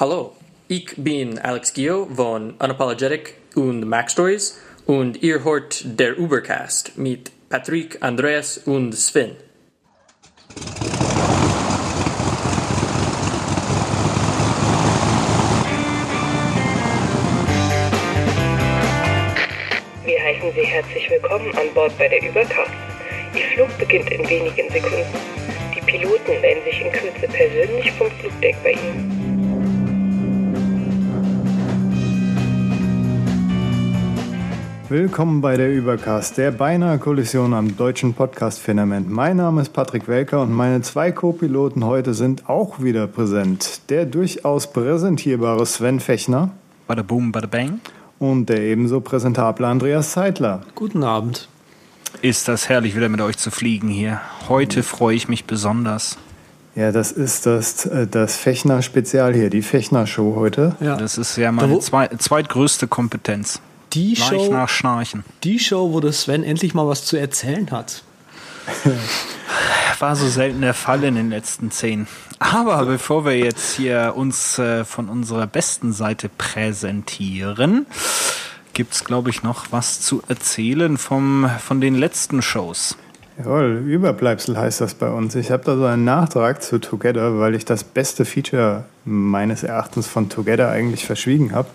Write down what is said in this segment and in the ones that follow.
Hallo, ich bin Alex Gio von Unapologetic und Mac Stories und ihr hört der Ubercast mit Patrick, Andreas und Sven. Wir heißen Sie herzlich willkommen an Bord bei der Übercast. Ihr Flug beginnt in wenigen Sekunden. Die Piloten melden sich in Kürze persönlich vom Flugdeck bei Ihnen. Willkommen bei der Übercast, der beinahe Kollision am deutschen Podcast-Firmament. Mein Name ist Patrick Welker und meine zwei Co-Piloten heute sind auch wieder präsent. Der durchaus präsentierbare Sven Fechner. Bada boom, bada bang. Und der ebenso präsentable Andreas Zeitler. Guten Abend. Ist das herrlich, wieder mit euch zu fliegen hier. Heute freue ich mich besonders. Ja, das ist das, äh, das Fechner-Spezial hier, die Fechner-Show heute. Ja. Das ist ja meine zwei, zweitgrößte Kompetenz. Die Show, nach Schnarchen. die Show, wo der Sven endlich mal was zu erzählen hat. War so selten der Fall in den letzten zehn. Aber bevor wir jetzt hier uns äh, von unserer besten Seite präsentieren, gibt's glaube ich, noch was zu erzählen vom, von den letzten Shows. Jawohl, Überbleibsel heißt das bei uns. Ich habe da so einen Nachtrag zu Together, weil ich das beste Feature meines Erachtens von Together eigentlich verschwiegen habe.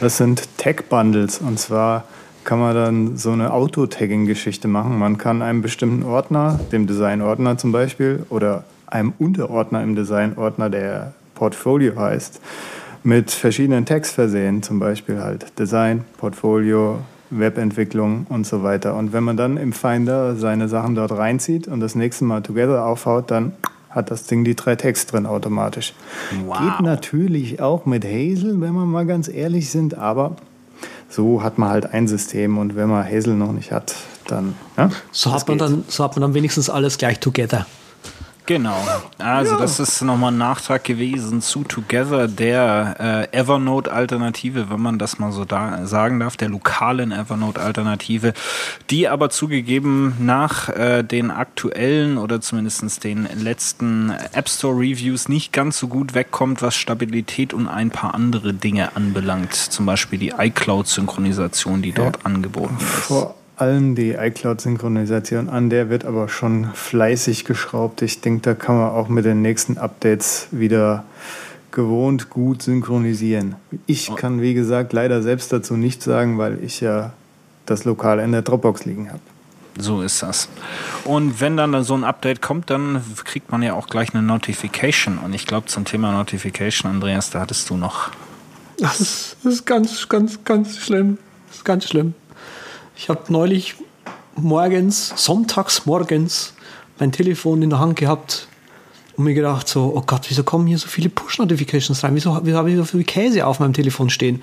Das sind Tag-Bundles. Und zwar kann man dann so eine Auto-Tagging-Geschichte machen. Man kann einem bestimmten Ordner, dem Design-Ordner zum Beispiel, oder einem Unterordner im Design-Ordner, der Portfolio heißt, mit verschiedenen Tags versehen. Zum Beispiel halt Design, Portfolio, Webentwicklung und so weiter. Und wenn man dann im Finder seine Sachen dort reinzieht und das nächste Mal Together aufhaut, dann hat das Ding die drei Tags drin automatisch. Wow. Geht natürlich auch mit Hazel, wenn wir mal ganz ehrlich sind, aber so hat man halt ein System und wenn man Hazel noch nicht hat, dann. Ja, So hat, man geht. dann, so hat man dann wenigstens alles gleich together. Genau. Also das ist nochmal ein Nachtrag gewesen zu Together, der äh, Evernote-Alternative, wenn man das mal so da sagen darf, der lokalen Evernote-Alternative, die aber zugegeben nach äh, den aktuellen oder zumindest den letzten App Store-Reviews nicht ganz so gut wegkommt, was Stabilität und ein paar andere Dinge anbelangt. Zum Beispiel die iCloud-Synchronisation, die dort angeboten ist. Vor allem die iCloud-Synchronisation, an der wird aber schon fleißig geschraubt. Ich denke, da kann man auch mit den nächsten Updates wieder gewohnt gut synchronisieren. Ich kann, wie gesagt, leider selbst dazu nichts sagen, weil ich ja das lokal in der Dropbox liegen habe. So ist das. Und wenn dann so ein Update kommt, dann kriegt man ja auch gleich eine Notification. Und ich glaube, zum Thema Notification, Andreas, da hattest du noch. Das ist, das ist ganz, ganz, ganz schlimm. Das ist ganz schlimm. Ich habe neulich morgens, sonntags morgens, mein Telefon in der Hand gehabt und mir gedacht so, oh Gott, wieso kommen hier so viele Push-Notifications rein? Wieso, wieso habe ich so viel Käse auf meinem Telefon stehen?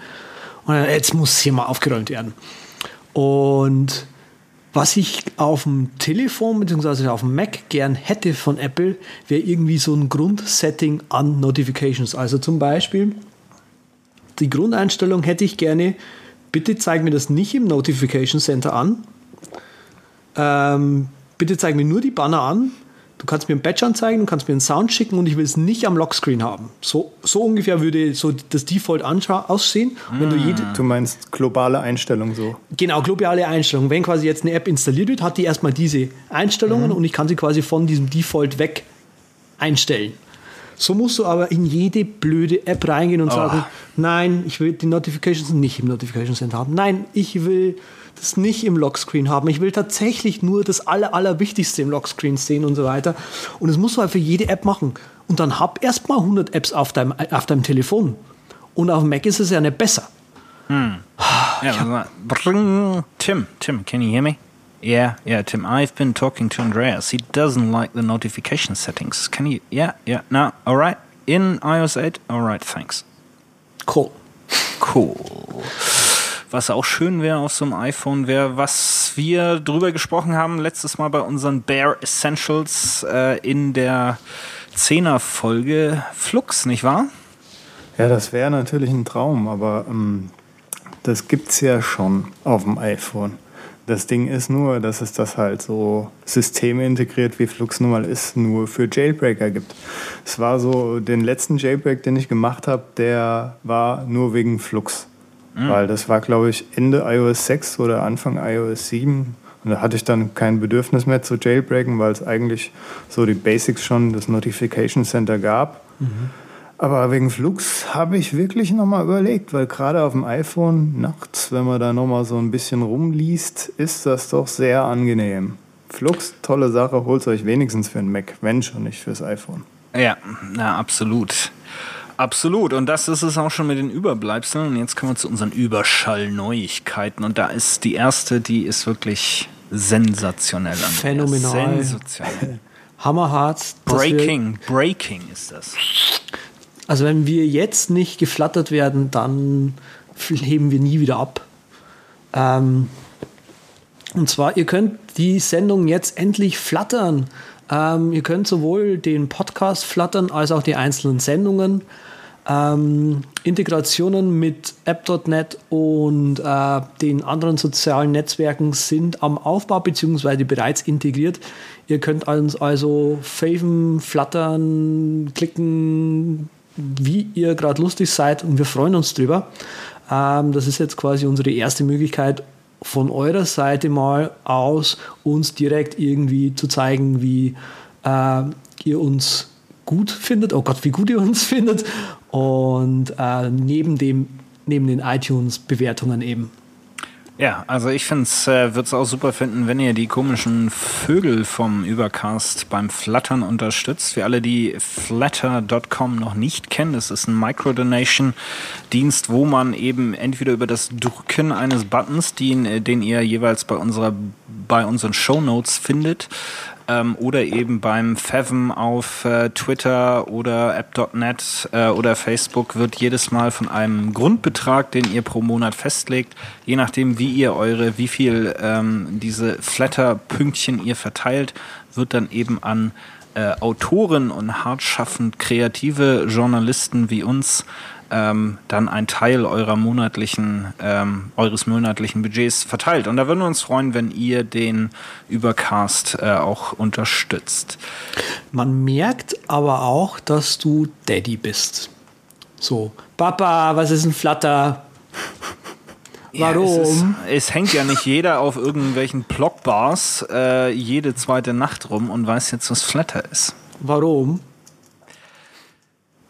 Und jetzt muss hier mal aufgeräumt werden. Und was ich auf dem Telefon bzw. auf dem Mac gern hätte von Apple, wäre irgendwie so ein Grundsetting an Notifications. Also zum Beispiel die Grundeinstellung hätte ich gerne, bitte zeig mir das nicht im Notification Center an. Ähm, bitte zeig mir nur die Banner an. Du kannst mir ein Badge anzeigen, du kannst mir einen Sound schicken und ich will es nicht am Lockscreen haben. So, so ungefähr würde so das Default aussehen. Wenn du jede, Du meinst globale Einstellung so. Genau, globale Einstellungen. Wenn quasi jetzt eine App installiert wird, hat die erstmal diese Einstellungen und ich kann sie quasi von diesem Default weg einstellen. So musst du aber in jede blöde App reingehen und sagen, nein, ich will die Notifications nicht im Notification Center haben. Nein, ich will das nicht im Lockscreen haben. Ich will tatsächlich nur das Aller, Allerwichtigste im Lockscreen sehen und so weiter. Und das musst du halt für jede App machen. Und dann hab erst mal 100 Apps auf deinem, auf deinem Telefon. Und auf dem Mac ist es ja nicht besser. Ja, also, bring- Tim, Tim, can you hear me? Yeah, yeah, Tim. I've been talking to Andreas. He doesn't like the notification settings. Can you? Yeah, yeah. No, all right. In iOS 8. All right, thanks. Cool. Cool. Was auch schön wäre auf so einem iPhone wäre, was wir drüber gesprochen haben letztes Mal bei unseren Bare Essentials äh, in der 10er Folge Flux, nicht wahr? Ja, das wäre natürlich ein Traum, aber ähm, das gibt es ja schon auf dem iPhone. Das Ding ist nur, dass es das halt so systemintegriert, wie Flux nun mal ist, nur für Jailbreaker gibt. Es war so, den letzten Jailbreak, den ich gemacht habe, der war nur wegen Flux. Mhm. Weil das war, glaube ich, Ende iOS 6 oder Anfang iOS 7. Und da hatte ich dann kein Bedürfnis mehr zu jailbreaken, weil es eigentlich so die Basics schon, das Notification Center gab. Mhm. Aber wegen Flux habe ich wirklich nochmal überlegt, weil gerade auf dem iPhone nachts, wenn man da nochmal so ein bisschen rumliest, ist das doch sehr angenehm. Flux, tolle Sache, holt euch wenigstens für einen Mac, wenn schon nicht fürs iPhone. Ja, na, absolut. Absolut. Und das ist es auch schon mit den Überbleibseln. Und jetzt kommen wir zu unseren Überschallneuigkeiten. Und da ist die erste, die ist wirklich sensationell. Phänomenal. Sensationell. Hammerhart. Breaking, Breaking ist das. Also wenn wir jetzt nicht geflattert werden, dann heben wir nie wieder ab. Ähm, und zwar, ihr könnt die Sendung jetzt endlich flattern. Ähm, ihr könnt sowohl den Podcast flattern als auch die einzelnen Sendungen. Ähm, Integrationen mit App.net und äh, den anderen sozialen Netzwerken sind am Aufbau bzw. bereits integriert. Ihr könnt uns also faven, flattern, klicken, wie ihr gerade lustig seid und wir freuen uns drüber. Ähm, das ist jetzt quasi unsere erste Möglichkeit, von eurer Seite mal aus uns direkt irgendwie zu zeigen, wie äh, ihr uns gut findet. Oh Gott, wie gut ihr uns findet. Und äh, neben, dem, neben den iTunes-Bewertungen eben. Ja, also ich finde es, äh, würde es auch super finden, wenn ihr die komischen Vögel vom Übercast beim Flattern unterstützt. Für alle, die flatter.com noch nicht kennen, das ist ein Microdonation-Dienst, wo man eben entweder über das Drücken eines Buttons, den, den ihr jeweils bei unserer bei unseren Show Notes findet, ähm, oder eben beim Fathom auf äh, Twitter oder app.net äh, oder Facebook wird jedes Mal von einem Grundbetrag, den ihr pro Monat festlegt, je nachdem wie ihr eure, wie viel ähm, diese Flatter-Pünktchen ihr verteilt, wird dann eben an äh, Autoren und hartschaffend kreative Journalisten wie uns ähm, dann ein Teil eurer monatlichen, ähm, eures monatlichen Budgets verteilt. Und da würden wir uns freuen, wenn ihr den Übercast äh, auch unterstützt. Man merkt aber auch, dass du Daddy bist. So, Papa, was ist ein Flatter? Warum? Ja, es, ist, es, hängt ja nicht jeder auf irgendwelchen Blockbars äh, jede zweite Nacht rum und weiß jetzt, was Flatter ist. Warum?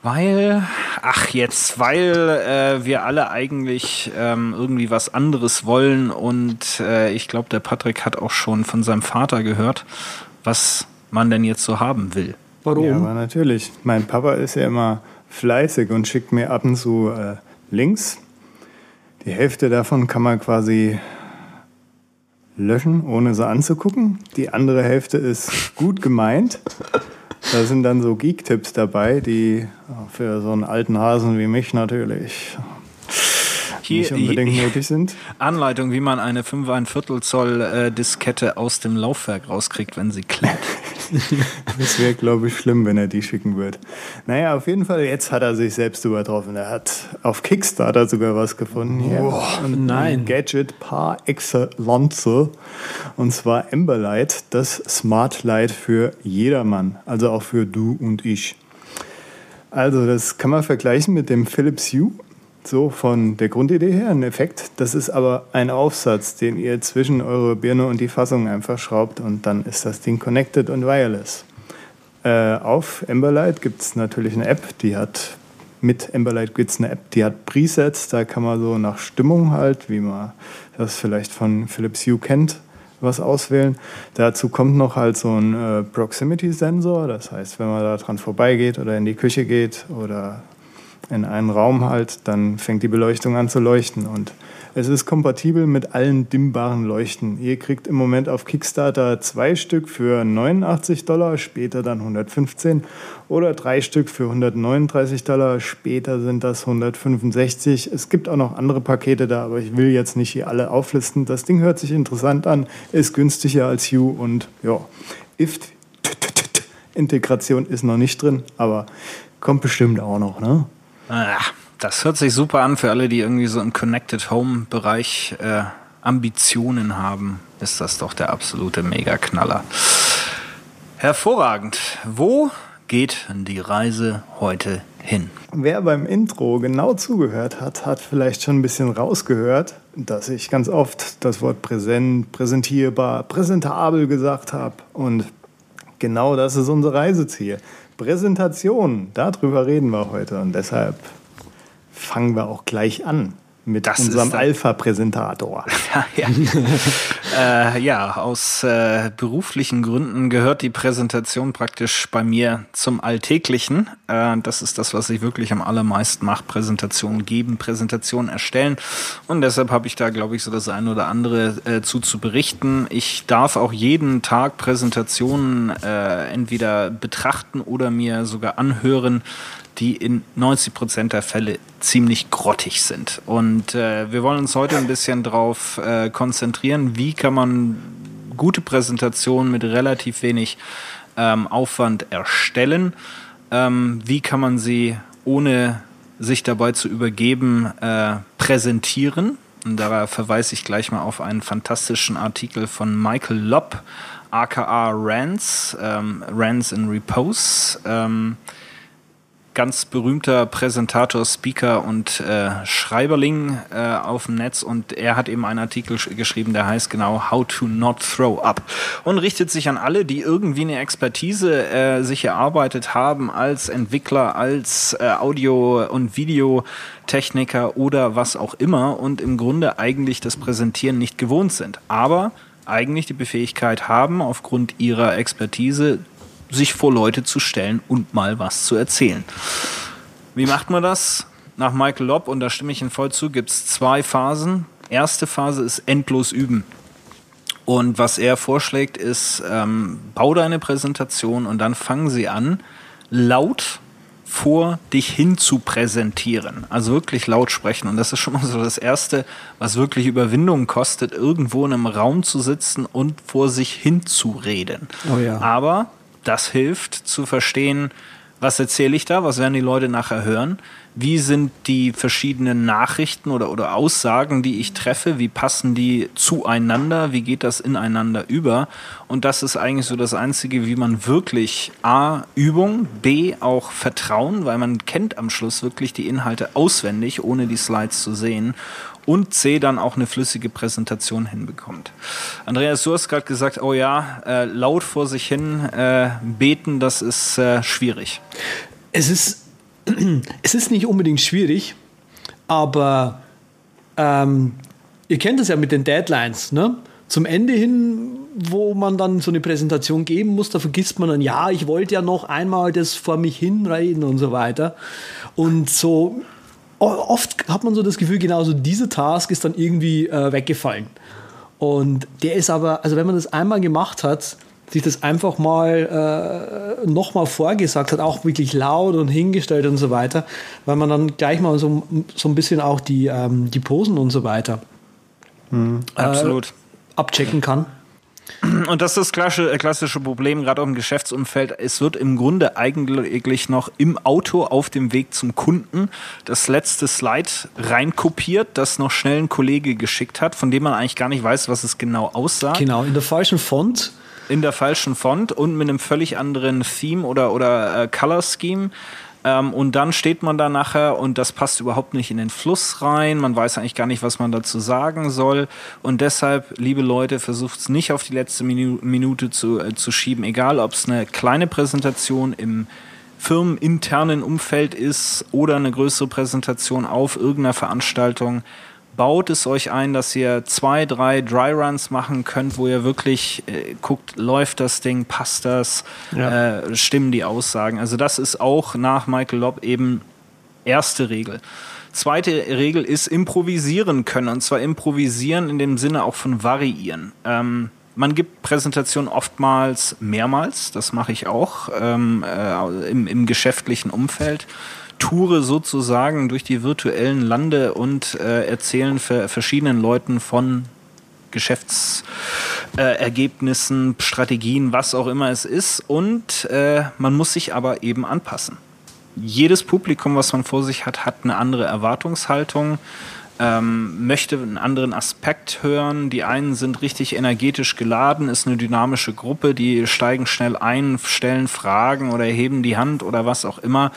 Weil, ach jetzt, weil äh, wir alle eigentlich ähm, irgendwie was anderes wollen und äh, ich glaube, der Patrick hat auch schon von seinem Vater gehört, was man denn jetzt so haben will. Warum? Ja, aber natürlich. Mein Papa ist ja immer fleißig und schickt mir ab und zu äh, Links. Die Hälfte davon kann man quasi löschen, ohne sie anzugucken. Die andere Hälfte ist gut gemeint. Da sind dann so Geek-Tipps dabei, die für so einen alten Hasen wie mich natürlich hier, nicht unbedingt hier, nötig sind. Anleitung, wie man eine 5 ein Viertel Zoll äh, Diskette aus dem Laufwerk rauskriegt, wenn sie klappt. das wäre, glaube ich, schlimm, wenn er die schicken würde. Naja, auf jeden Fall, jetzt hat er sich selbst übertroffen. Er hat auf Kickstarter sogar was gefunden. Hier. Oh, nein. Ein Gadget par excellence. Und zwar Emberlight, das Smart Light für jedermann. Also auch für du und ich. Also, das kann man vergleichen mit dem Philips Hue so von der Grundidee her ein Effekt. Das ist aber ein Aufsatz, den ihr zwischen eure Birne und die Fassung einfach schraubt und dann ist das Ding connected und wireless. Äh, auf Emberlight gibt es natürlich eine App, die hat mit Emberlight gibt es eine App, die hat Presets, da kann man so nach Stimmung halt, wie man das vielleicht von Philips Hue kennt, was auswählen. Dazu kommt noch halt so ein äh, Proximity-Sensor, das heißt, wenn man da dran vorbeigeht oder in die Küche geht oder in einen Raum halt, dann fängt die Beleuchtung an zu leuchten. Und es ist kompatibel mit allen dimmbaren Leuchten. Ihr kriegt im Moment auf Kickstarter zwei Stück für 89 Dollar, später dann 115 oder drei Stück für 139 Dollar, später sind das 165. Es gibt auch noch andere Pakete da, aber ich will jetzt nicht hier alle auflisten. Das Ding hört sich interessant an, ist günstiger als Hue und ja, IFT Integration ist noch nicht drin, aber kommt bestimmt auch noch, ne? Ah, das hört sich super an für alle, die irgendwie so im Connected Home Bereich äh, Ambitionen haben, ist das doch der absolute Megaknaller. Hervorragend. Wo geht die Reise heute hin? Wer beim Intro genau zugehört hat, hat vielleicht schon ein bisschen rausgehört, dass ich ganz oft das Wort präsent, präsentierbar, präsentabel gesagt habe. Und genau das ist unser Reiseziel. Präsentation, darüber reden wir heute. Und deshalb fangen wir auch gleich an mit das unserem Alpha-Präsentator. ja, ja. äh, ja, aus äh, beruflichen Gründen gehört die Präsentation praktisch bei mir zum Alltäglichen. Äh, das ist das, was ich wirklich am allermeisten mache. Präsentationen geben, Präsentationen erstellen. Und deshalb habe ich da, glaube ich, so das eine oder andere äh, zu, zu berichten. Ich darf auch jeden Tag Präsentationen äh, entweder betrachten oder mir sogar anhören die in 90 Prozent der Fälle ziemlich grottig sind. Und äh, wir wollen uns heute ein bisschen darauf äh, konzentrieren, wie kann man gute Präsentationen mit relativ wenig ähm, Aufwand erstellen. Ähm, wie kann man sie ohne sich dabei zu übergeben äh, präsentieren? Und da verweise ich gleich mal auf einen fantastischen Artikel von Michael Lopp, aka Rance, ähm, Rance in Repose. Ähm, ganz berühmter Präsentator, Speaker und äh, Schreiberling äh, auf dem Netz. Und er hat eben einen Artikel geschrieben, der heißt genau How to Not Throw Up. Und richtet sich an alle, die irgendwie eine Expertise äh, sich erarbeitet haben als Entwickler, als äh, Audio- und Videotechniker oder was auch immer und im Grunde eigentlich das Präsentieren nicht gewohnt sind, aber eigentlich die Befähigkeit haben, aufgrund ihrer Expertise sich vor Leute zu stellen und mal was zu erzählen. Wie macht man das? Nach Michael Lobb, und da stimme ich Ihnen voll zu, gibt es zwei Phasen. Erste Phase ist endlos üben. Und was er vorschlägt, ist, ähm, bau deine Präsentation und dann fangen sie an, laut vor dich hin zu präsentieren. Also wirklich laut sprechen. Und das ist schon mal so das Erste, was wirklich Überwindung kostet, irgendwo in einem Raum zu sitzen und vor sich hin zu reden. Oh ja. Aber das hilft zu verstehen, was erzähle ich da, was werden die Leute nachher hören, wie sind die verschiedenen Nachrichten oder, oder Aussagen, die ich treffe, wie passen die zueinander, wie geht das ineinander über. Und das ist eigentlich so das Einzige, wie man wirklich A, Übung, B, auch Vertrauen, weil man kennt am Schluss wirklich die Inhalte auswendig, ohne die Slides zu sehen und C dann auch eine flüssige Präsentation hinbekommt. Andreas, du hast gerade gesagt, oh ja, äh, laut vor sich hin äh, beten, das ist äh, schwierig. Es ist, es ist nicht unbedingt schwierig, aber ähm, ihr kennt das ja mit den Deadlines, ne? Zum Ende hin, wo man dann so eine Präsentation geben muss, da vergisst man dann, ja, ich wollte ja noch einmal das vor mich hinreden und so weiter. Und so oft hat man so das Gefühl, genauso dieser Task ist dann irgendwie äh, weggefallen. Und der ist aber, also wenn man das einmal gemacht hat, sich das einfach mal äh, nochmal vorgesagt hat, auch wirklich laut und hingestellt und so weiter, weil man dann gleich mal so, so ein bisschen auch die, ähm, die Posen und so weiter mhm, absolut. Äh, abchecken kann. Und das ist das klassische, äh, klassische Problem, gerade auch im Geschäftsumfeld. Es wird im Grunde eigentlich noch im Auto auf dem Weg zum Kunden das letzte Slide reinkopiert, das noch schnell ein Kollege geschickt hat, von dem man eigentlich gar nicht weiß, was es genau aussah. Genau, in der falschen Font in der falschen Font und mit einem völlig anderen Theme oder, oder äh, Color Scheme. Ähm, und dann steht man da nachher und das passt überhaupt nicht in den Fluss rein. Man weiß eigentlich gar nicht, was man dazu sagen soll. Und deshalb, liebe Leute, versucht es nicht auf die letzte Minu Minute zu, äh, zu schieben. Egal, ob es eine kleine Präsentation im firmeninternen Umfeld ist oder eine größere Präsentation auf irgendeiner Veranstaltung baut es euch ein, dass ihr zwei, drei Dry Runs machen könnt, wo ihr wirklich äh, guckt, läuft das Ding, passt das, ja. äh, stimmen die Aussagen. Also das ist auch nach Michael Lobb eben erste Regel. Zweite Regel ist improvisieren können. Und zwar improvisieren in dem Sinne auch von variieren. Ähm, man gibt Präsentationen oftmals mehrmals, das mache ich auch ähm, äh, im, im geschäftlichen Umfeld. Toure sozusagen durch die virtuellen Lande und äh, erzählen für verschiedenen Leuten von Geschäftsergebnissen, äh, Strategien, was auch immer es ist. Und äh, man muss sich aber eben anpassen. Jedes Publikum, was man vor sich hat, hat eine andere Erwartungshaltung. ähm, möchte einen anderen Aspekt hören. Die einen sind richtig energetisch geladen, ist eine dynamische Gruppe, die steigen schnell ein, stellen Fragen oder heben die Hand oder was auch immer.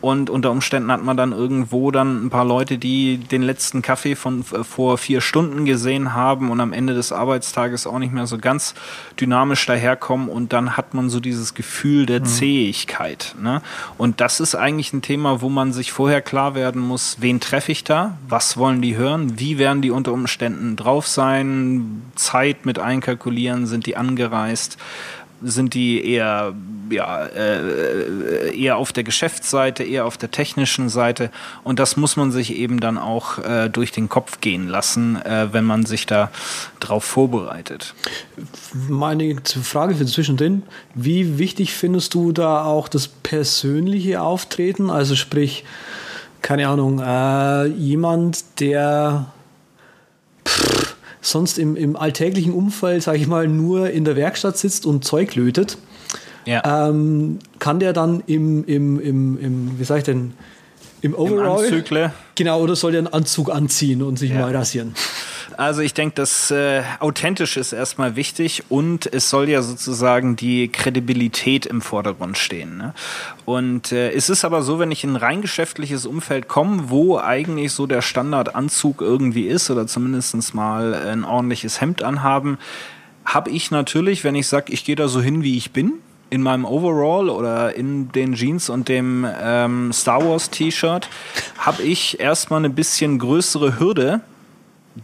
Und unter Umständen hat man dann irgendwo dann ein paar Leute, die den letzten Kaffee von äh, vor vier Stunden gesehen haben und am Ende des Arbeitstages auch nicht mehr so ganz dynamisch daherkommen. Und dann hat man so dieses Gefühl der mhm. Zähigkeit. Ne? Und das ist eigentlich ein Thema, wo man sich vorher klar werden muss, wen treffe ich da? Was wollen die hören? Wie werden die unter Umständen drauf sein? Zeit mit einkalkulieren? Sind die angereist? Sind die eher, ja, äh, eher auf der Geschäftsseite, eher auf der technischen Seite. Und das muss man sich eben dann auch äh, durch den Kopf gehen lassen, äh, wenn man sich da drauf vorbereitet. Meine Frage für zwischendrin, wie wichtig findest du da auch das persönliche Auftreten? Also sprich, keine Ahnung, äh, jemand, der pff, sonst im, im alltäglichen Umfeld, sage ich mal, nur in der Werkstatt sitzt und Zeug lötet, ja. ähm, kann der dann im, im, im, im wie sag ich denn, im Overall. Im Anzügle. Genau, oder soll der einen Anzug anziehen und sich ja. mal rasieren? Also ich denke, das äh, authentisch ist erstmal wichtig und es soll ja sozusagen die Kredibilität im Vordergrund stehen. Ne? Und äh, es ist aber so, wenn ich in ein rein geschäftliches Umfeld komme, wo eigentlich so der Standardanzug irgendwie ist oder zumindest mal ein ordentliches Hemd anhaben, habe ich natürlich, wenn ich sage, ich gehe da so hin, wie ich bin, in meinem Overall oder in den Jeans und dem ähm, Star Wars T-Shirt habe ich erstmal eine bisschen größere Hürde,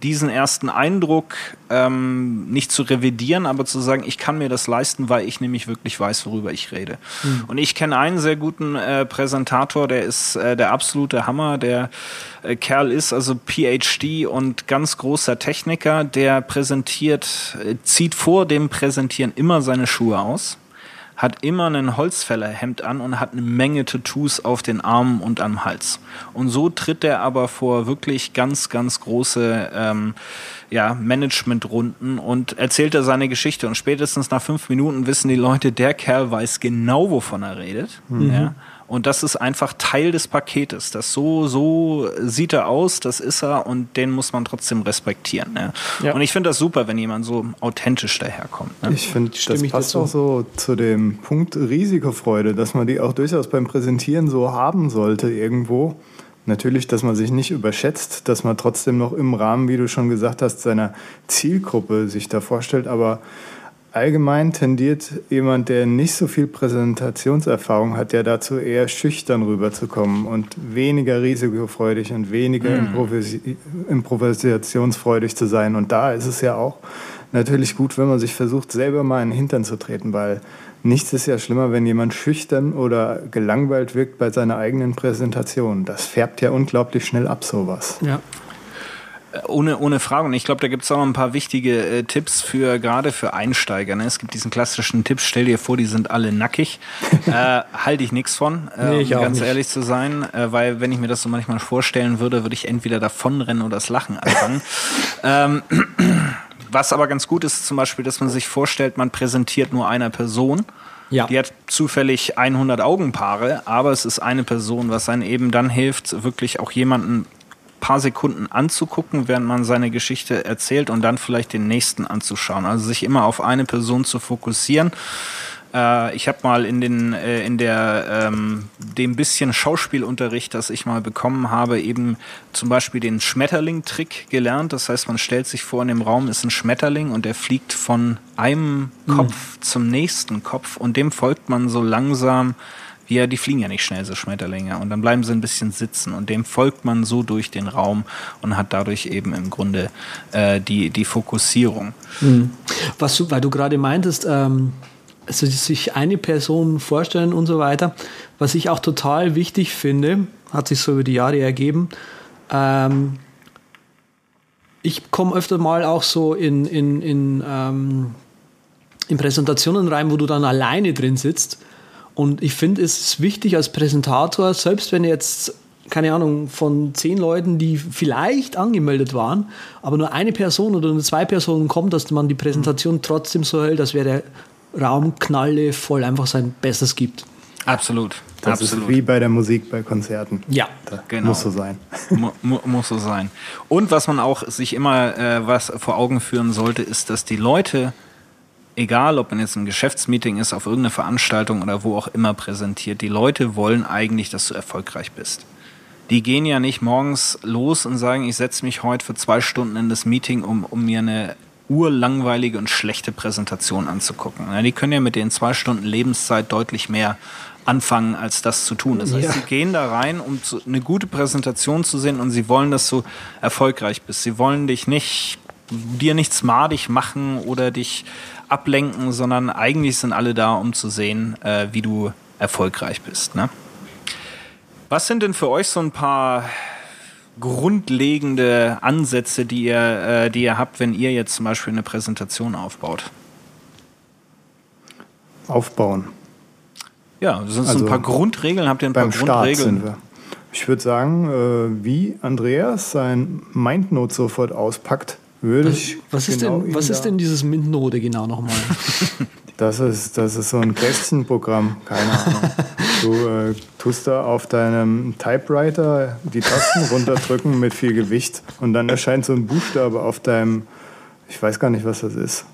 diesen ersten Eindruck ähm, nicht zu revidieren, aber zu sagen, ich kann mir das leisten, weil ich nämlich wirklich weiß, worüber ich rede. Mhm. Und ich kenne einen sehr guten äh, Präsentator, der ist äh, der absolute Hammer. Der äh, Kerl ist also PhD und ganz großer Techniker, der präsentiert, äh, zieht vor dem Präsentieren immer seine Schuhe aus hat immer ein Holzfällerhemd an und hat eine Menge Tattoos auf den Armen und am Hals. Und so tritt er aber vor wirklich ganz, ganz große ähm, ja, Managementrunden und erzählt er seine Geschichte. Und spätestens nach fünf Minuten wissen die Leute, der Kerl weiß genau, wovon er redet. Mhm. Ja. Und das ist einfach Teil des Paketes. Das so, so sieht er aus, das ist er und den muss man trotzdem respektieren. Ne? Ja. Und ich finde das super, wenn jemand so authentisch daherkommt. Ne? Ich finde, das passt dazu. auch so zu dem Punkt Risikofreude, dass man die auch durchaus beim Präsentieren so haben sollte irgendwo. Natürlich, dass man sich nicht überschätzt, dass man trotzdem noch im Rahmen, wie du schon gesagt hast, seiner Zielgruppe sich da vorstellt, aber allgemein tendiert jemand, der nicht so viel Präsentationserfahrung hat, ja dazu eher schüchtern rüberzukommen und weniger risikofreudig und weniger mhm. Improvis improvisationsfreudig zu sein. Und da ist es ja auch natürlich gut, wenn man sich versucht, selber mal in den Hintern zu treten, weil nichts ist ja schlimmer, wenn jemand schüchtern oder gelangweilt wirkt bei seiner eigenen Präsentation. Das färbt ja unglaublich schnell ab, sowas. Ja. Ohne, ohne Frage. Und ich glaube, da gibt es auch noch ein paar wichtige äh, Tipps für gerade für Einsteiger. Ne? Es gibt diesen klassischen Tipp, stell dir vor, die sind alle nackig. äh, Halte ich nichts von, äh, nee, um ganz nicht. ehrlich zu sein. Äh, weil wenn ich mir das so manchmal vorstellen würde, würde ich entweder davonrennen oder das Lachen anfangen. ähm, was aber ganz gut ist, zum Beispiel, dass man sich vorstellt, man präsentiert nur einer Person. Ja. Die hat zufällig 100 Augenpaare, aber es ist eine Person, was einem eben dann hilft, wirklich auch jemanden paar Sekunden anzugucken, während man seine Geschichte erzählt und dann vielleicht den nächsten anzuschauen. Also sich immer auf eine Person zu fokussieren. Äh, ich habe mal in den äh, in der ähm, dem bisschen Schauspielunterricht, das ich mal bekommen habe, eben zum Beispiel den Schmetterling-Trick gelernt. Das heißt, man stellt sich vor, in dem Raum ist ein Schmetterling und der fliegt von einem Kopf mhm. zum nächsten Kopf und dem folgt man so langsam wir, die fliegen ja nicht schnell, so Schmetterlinge. Und dann bleiben sie ein bisschen sitzen und dem folgt man so durch den Raum und hat dadurch eben im Grunde äh, die, die Fokussierung. Mhm. Was weil du gerade meintest, ähm, also sich eine Person vorstellen und so weiter, was ich auch total wichtig finde, hat sich so über die Jahre ergeben, ähm, ich komme öfter mal auch so in, in, in, ähm, in Präsentationen rein, wo du dann alleine drin sitzt und ich finde, es ist wichtig als Präsentator, selbst wenn jetzt, keine Ahnung, von zehn Leuten, die vielleicht angemeldet waren, aber nur eine Person oder nur zwei Personen kommt, dass man die Präsentation trotzdem so hält, als wäre der Raum knalle voll einfach sein Bestes gibt. Absolut. Das Absolut. ist wie bei der Musik bei Konzerten. Ja. Das Genau. muss so sein. Mu mu muss so sein. Und was man auch sich immer äh, was vor Augen führen sollte, ist, dass die Leute, egal ob man jetzt ein Geschäftsmeeting ist, auf irgendeine Veranstaltung oder wo auch immer präsentiert, die Leute wollen eigentlich, dass du erfolgreich bist. Die gehen ja nicht morgens los und sagen, ich setze mich heute für zwei Stunden in das Meeting, um, um mir eine urlangweilige und schlechte Präsentation anzugucken. Ja, die können ja mit den zwei Stunden Lebenszeit deutlich mehr anfangen, als das zu tun. Das heißt, Ja. sie gehen da rein, um zu, eine gute Präsentation zu sehen und sie wollen, dass du erfolgreich bist. Sie wollen dich nicht, dir nichts madig machen oder dich ablenken, sondern eigentlich sind alle da, um zu sehen, äh, wie du erfolgreich bist. Ne? Was sind denn für euch so ein paar grundlegende Ansätze, die ihr, äh, die ihr habt, wenn ihr jetzt zum Beispiel eine Präsentation aufbaut? Aufbauen. Ja, das sind so Also ein paar Grundregeln. Habt ihr ein paar Beim Start Grundregeln? sind wir. Ich würde sagen, äh, wie Andreas sein Mindnote sofort auspackt, würde ich. Was ist genau denn, was ist denn dieses MINT-Note genau nochmal? Das ist, das ist so ein Kästchenprogramm, keine Ahnung. Du äh, tust da auf deinem Typewriter die Tasten runterdrücken mit viel Gewicht und dann erscheint so ein Buchstabe auf deinem, ich weiß gar nicht, was das ist.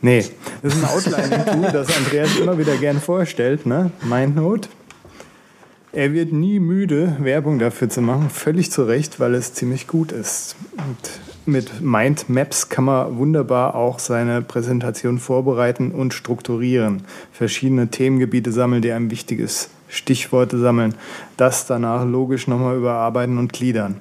Nee, das ist ein Outlining-Tool, das Andreas immer wieder gern vorstellt, ne? MindNote. Er wird nie müde, Werbung dafür zu machen, völlig zu Recht, weil es ziemlich gut ist. Und mit Mindmaps kann man wunderbar auch seine Präsentation vorbereiten und strukturieren. Verschiedene Themengebiete sammeln, die einem wichtig ist, Stichworte sammeln, das danach logisch nochmal überarbeiten und gliedern.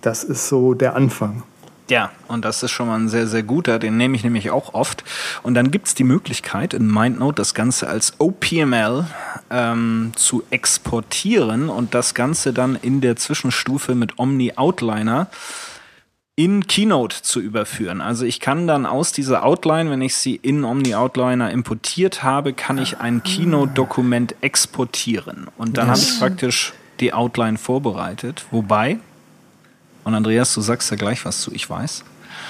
Das ist so der Anfang. Ja, und das ist schon mal ein sehr, sehr guter. Den nehme ich nämlich auch oft. Und dann gibt's die Möglichkeit, in MindNote das Ganze als OPML ähm, zu exportieren und das Ganze dann in der Zwischenstufe mit Omni Outliner in Keynote zu überführen. Also ich kann dann aus dieser Outline, wenn ich sie in Omni Outliner importiert habe, kann ich ein Keynote-Dokument exportieren. Und dann habe ich praktisch die Outline vorbereitet. Wobei, und Andreas, du sagst ja gleich was zu, ich weiß.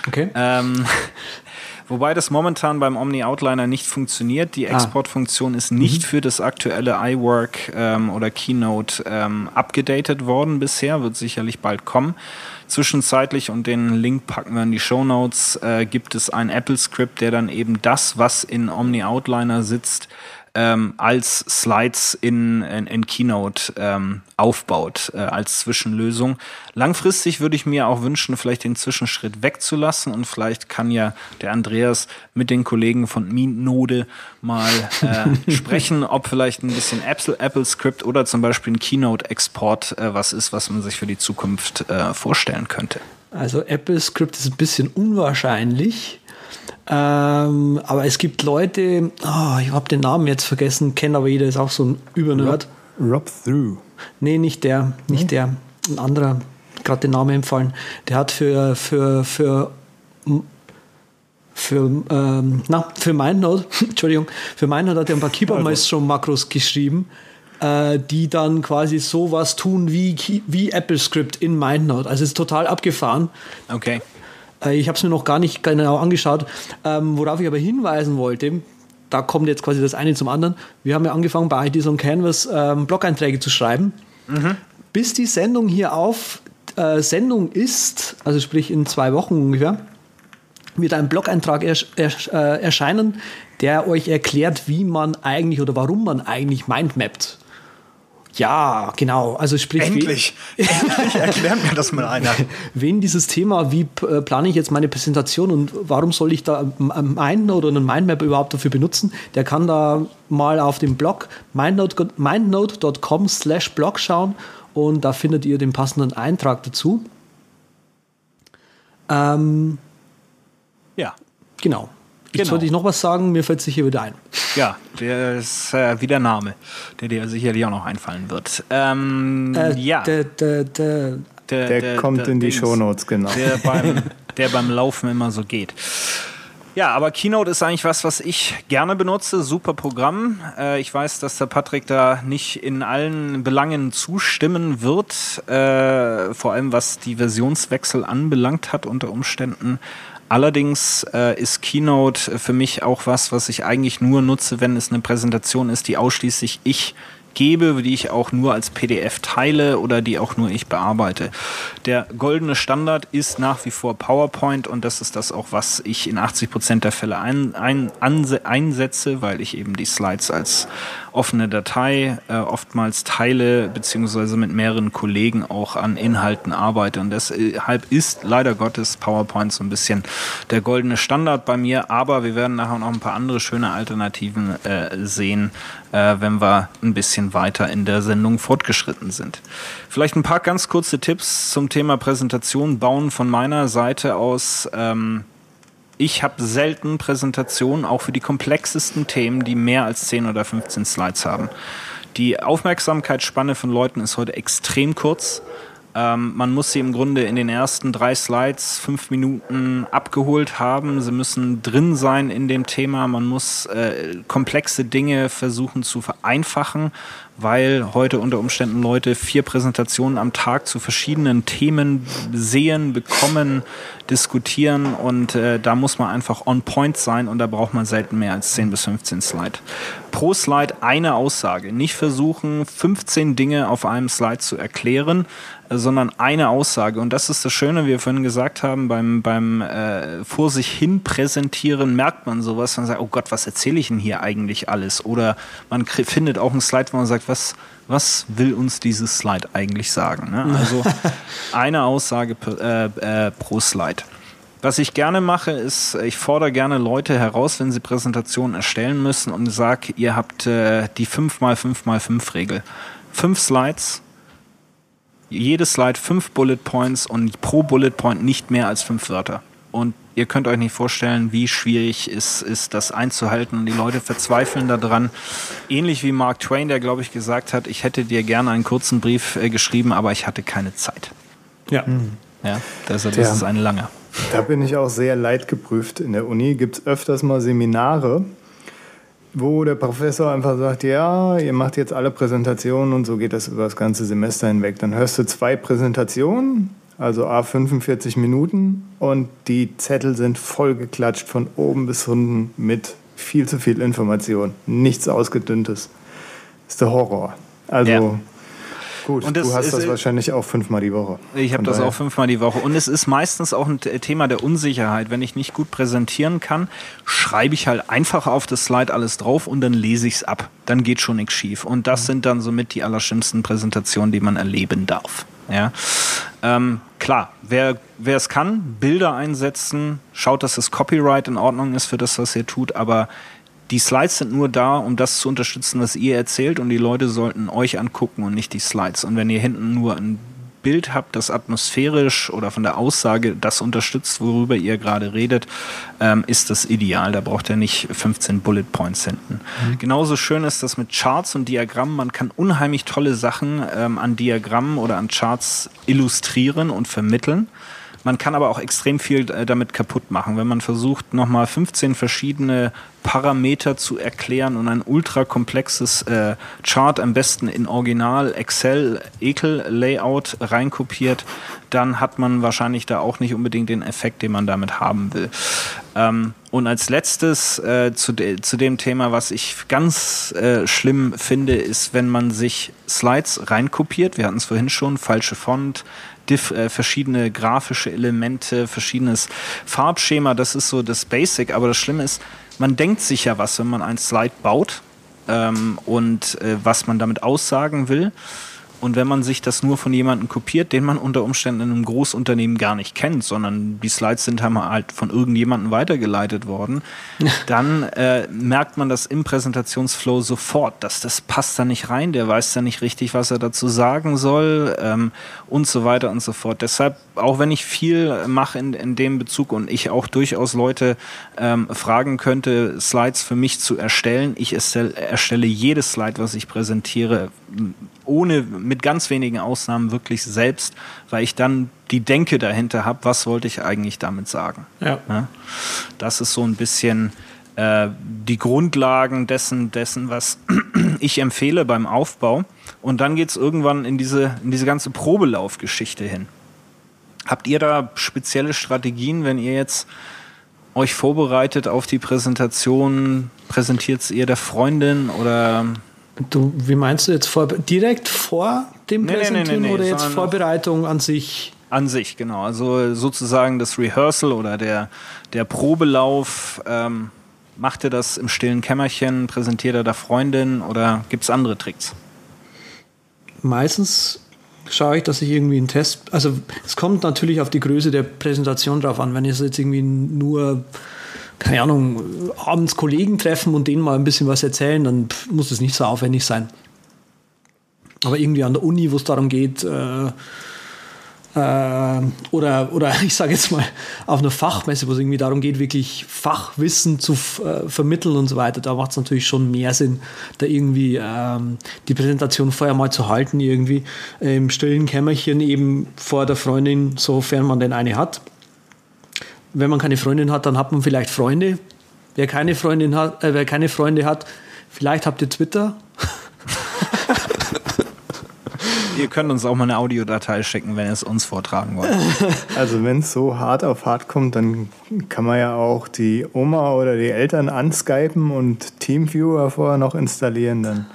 Okay. Ähm, wobei das momentan beim Omni Outliner nicht funktioniert. Die Exportfunktion ist nicht für das aktuelle iWork ähm, oder Keynote ähm, abgedatet worden bisher, wird sicherlich bald kommen. Zwischenzeitlich, und den Link packen wir in die Show Notes, äh, gibt es ein Apple-Script, der dann eben das, was in Omni Outliner sitzt, ähm, als Slides in, in, in Keynote ähm, aufbaut, äh, als Zwischenlösung. Langfristig würde ich mir auch wünschen, vielleicht den Zwischenschritt wegzulassen und vielleicht kann ja der Andreas mit den Kollegen von MeanNode mal äh, sprechen, ob vielleicht ein bisschen Apple, Apple Script oder zum Beispiel ein Keynote-Export äh, was ist, was man sich für die Zukunft äh, vorstellen könnte. Also Apple Script ist ein bisschen unwahrscheinlich. Ähm, aber es gibt Leute, oh, ich habe den Namen jetzt vergessen, kennt aber jeder, ist auch so ein Übernerd. Rob Through. Nee, nicht der, nicht der. Ein anderer, gerade den Namen empfallen. Der hat für, für, für, für, ähm, na, für MindNote, Entschuldigung, für MindNote hat er ein paar Keyboard Maestro Makros geschrieben, äh, die dann quasi sowas tun wie, wie Apple Script in MindNote. Also es ist total abgefahren. Okay. Äh, Ich habe es mir noch gar nicht genau angeschaut. Ähm, worauf ich aber hinweisen wollte, da kommt jetzt quasi das eine zum anderen. Wir haben ja angefangen bei IDs on Canvas ähm, Blog-Einträge zu schreiben. Bis die Sendung hier auf äh, Sendung ist, also sprich in zwei Wochen ungefähr, wird ein Blog-Eintrag ersch ersch äh, erscheinen, der euch erklärt, wie man eigentlich oder warum man eigentlich Mindmappt. Ja, genau. Also sprich, Endlich! Endlich erklärt mir das mal einer. wen dieses Thema, wie äh, plane ich jetzt meine Präsentation und warum soll ich da ein Mindnote oder einen Mindmap überhaupt dafür benutzen, der kann da mal auf dem Blog mindnote- mindnote.com slash blog schauen und da findet ihr den passenden Eintrag dazu. Ähm, Ja. genau. Jetzt Genau. wollte ich noch was sagen, mir fällt sich hier wieder ein. Ja, der ist äh, wie der Name, der dir sicherlich auch noch einfallen wird. Ähm, Äh, ja, Der, der, der, Der, kommt in die Dings, Shownotes, genau. Der beim, der beim Laufen immer so geht. Ja, aber Keynote ist eigentlich was, was ich gerne benutze. Super Programm. Äh, ich weiß, dass der Patrick da nicht in allen Belangen zustimmen wird, äh, vor allem was die Versionswechsel anbelangt hat unter Umständen. Allerdings äh, ist Keynote für mich auch was, was ich eigentlich nur nutze, wenn es eine Präsentation ist, die ausschließlich ich gebe, die ich auch nur als PDF teile oder die auch nur ich bearbeite. Der goldene Standard ist nach wie vor PowerPoint und das ist das auch, was ich in 80 Prozent der Fälle ein, ein, einsetze, weil ich eben die Slides als offene Datei äh, oftmals teile, beziehungsweise mit mehreren Kollegen auch an Inhalten arbeite. Und deshalb ist leider Gottes PowerPoint so ein bisschen der goldene Standard bei mir. Aber wir werden nachher noch ein paar andere schöne Alternativen äh, sehen, äh, wenn wir ein bisschen weiter in der Sendung fortgeschritten sind. Vielleicht ein paar ganz kurze Tipps zum Thema Präsentation bauen von meiner Seite aus. Ähm, ich habe selten Präsentationen, auch für die komplexesten Themen, die mehr als 10 oder 15 Slides haben. Die Aufmerksamkeitsspanne von Leuten ist heute extrem kurz. Ähm, man muss sie im Grunde in den ersten drei Slides fünf Minuten abgeholt haben. Sie müssen drin sein in dem Thema. Man muss äh, komplexe Dinge versuchen zu vereinfachen weil heute unter Umständen Leute vier Präsentationen am Tag zu verschiedenen Themen sehen, bekommen, diskutieren und äh, da muss man einfach on point sein und da braucht man selten mehr als 10 bis 15 Slide. Pro Slide eine Aussage. Nicht versuchen, 15 Dinge auf einem Slide zu erklären, äh, sondern eine Aussage. Und das ist das Schöne, wie wir vorhin gesagt haben, beim, beim äh, vor sich hin präsentieren merkt man sowas. Man sagt, oh Gott, was erzähle ich denn hier eigentlich alles? Oder man findet auch einen Slide, wo man sagt, was, was will uns dieses Slide eigentlich sagen? Ne? Also eine Aussage äh, äh, pro Slide. Was ich gerne mache, ist, ich fordere gerne Leute heraus, wenn sie Präsentationen erstellen müssen und sage, ihr habt äh, die 5x5x5-Regel. Fünf Slides, jedes Slide fünf Bullet Points und pro Bullet Point nicht mehr als fünf Wörter. Und ihr könnt euch nicht vorstellen, wie schwierig es ist, das einzuhalten. Und die Leute verzweifeln daran. Ähnlich wie Mark Twain, der, glaube ich, gesagt hat, ich hätte dir gerne einen kurzen Brief äh, geschrieben, aber ich hatte keine Zeit. Ja. Ja, deshalb ist es ein langer. Da bin ich auch sehr leidgeprüft. In der Uni gibt es öfters mal Seminare, wo der Professor einfach sagt, ja, ihr macht jetzt alle Präsentationen und so geht das über das ganze Semester hinweg. Dann hörst du zwei Präsentationen, also A 45 Minuten und die Zettel sind vollgeklatscht von oben bis unten mit viel zu viel Information, nichts ausgedünntes. Ist der Horror. Also ja. Gut, und das du hast das wahrscheinlich auch fünfmal die Woche. Ich habe das auch fünfmal die Woche. Und es ist meistens auch ein Thema der Unsicherheit. Wenn ich nicht gut präsentieren kann, schreibe ich halt einfach auf das Slide alles drauf und dann lese ich es ab. Dann geht schon nichts schief. Und das mhm. sind dann somit die allerschlimmsten Präsentationen, die man erleben darf. Ja. Ähm, klar, wer, wer es kann, Bilder einsetzen, schaut, dass das Copyright in Ordnung ist für das, was ihr tut, aber die Slides sind nur da, um das zu unterstützen, was ihr erzählt und die Leute sollten euch angucken und nicht die Slides. Und wenn ihr hinten nur ein Bild habt, das atmosphärisch oder von der Aussage das unterstützt, worüber ihr gerade redet, ähm, ist das ideal. Da braucht ihr nicht 15 Bullet Points hinten. Mhm. Genauso schön ist das mit Charts und Diagrammen. Man kann unheimlich tolle Sachen ähm, an Diagrammen oder an Charts illustrieren und vermitteln. Man kann aber auch extrem viel äh, damit kaputt machen, wenn man versucht, nochmal 15 verschiedene Parameter zu erklären und ein ultra komplexes äh, Chart am besten in Original Excel Ekel Layout reinkopiert, dann hat man wahrscheinlich da auch nicht unbedingt den Effekt, den man damit haben will. Ähm, und als letztes äh, zu, de zu dem Thema, was ich ganz äh, schlimm finde, ist, wenn man sich Slides reinkopiert. Wir hatten es vorhin schon, falsche Font, diff, äh, verschiedene grafische Elemente, verschiedenes Farbschema. Das ist so das Basic. Aber das Schlimme ist, man denkt sich ja was, wenn man ein Slide baut ähm, und äh, was man damit aussagen will. Und wenn man sich das nur von jemandem kopiert, den man unter Umständen in einem Großunternehmen gar nicht kennt, sondern die Slides sind halt von irgendjemandem weitergeleitet worden, dann äh, merkt man das im Präsentationsflow sofort, dass das passt da nicht rein, der weiß da nicht richtig, was er dazu sagen soll ähm, und so weiter und so fort. Deshalb, auch wenn ich viel mache in, in dem Bezug und ich auch durchaus Leute ähm, fragen könnte, Slides für mich zu erstellen, ich erstelle, erstelle jedes Slide, was ich präsentiere, ohne, mit ganz wenigen Ausnahmen wirklich selbst, weil ich dann die Denke dahinter habe, was wollte ich eigentlich damit sagen. Ja. ja? Das ist so ein bisschen äh, die Grundlagen dessen, dessen, was ich empfehle beim Aufbau. Und dann geht es irgendwann in diese, in diese ganze Probelaufgeschichte hin. Habt ihr da spezielle Strategien, wenn ihr jetzt euch vorbereitet auf die Präsentation? Präsentiert ihr der Freundin oder Du, wie meinst du jetzt vor, direkt vor dem Nee, Präsentieren nee, nee, oder jetzt Vorbereitung an sich? An sich, genau. Also sozusagen das Rehearsal oder der, der Probelauf. Ähm, macht ihr das im stillen Kämmerchen? Präsentiert er der Freundin oder gibt es andere Tricks? Meistens schaue ich, dass ich irgendwie einen Test, also es kommt natürlich auf die Größe der Präsentation drauf an. Wenn ich jetzt irgendwie nur, keine Ahnung, abends Kollegen treffen und denen mal ein bisschen was erzählen, dann muss es nicht so aufwendig sein. Aber irgendwie an der Uni, wo es darum geht, äh, äh, oder, oder ich sage jetzt mal auf einer Fachmesse, wo es irgendwie darum geht, wirklich Fachwissen zu äh, vermitteln und so weiter, da macht es natürlich schon mehr Sinn, da irgendwie ähm, die Präsentation vorher mal zu halten, irgendwie im stillen Kämmerchen eben vor der Freundin, sofern man denn eine hat. Wenn man keine Freundin hat, dann hat man vielleicht Freunde. Wer keine Freundin hat, äh, wer keine Freunde hat, vielleicht habt ihr Twitter. Ihr könnt uns auch mal eine Audiodatei schicken, wenn ihr es uns vortragen wollt. Also wenn es so hart auf hart kommt, dann kann man ja auch die Oma oder die Eltern anskypen und Teamviewer vorher noch installieren. Dann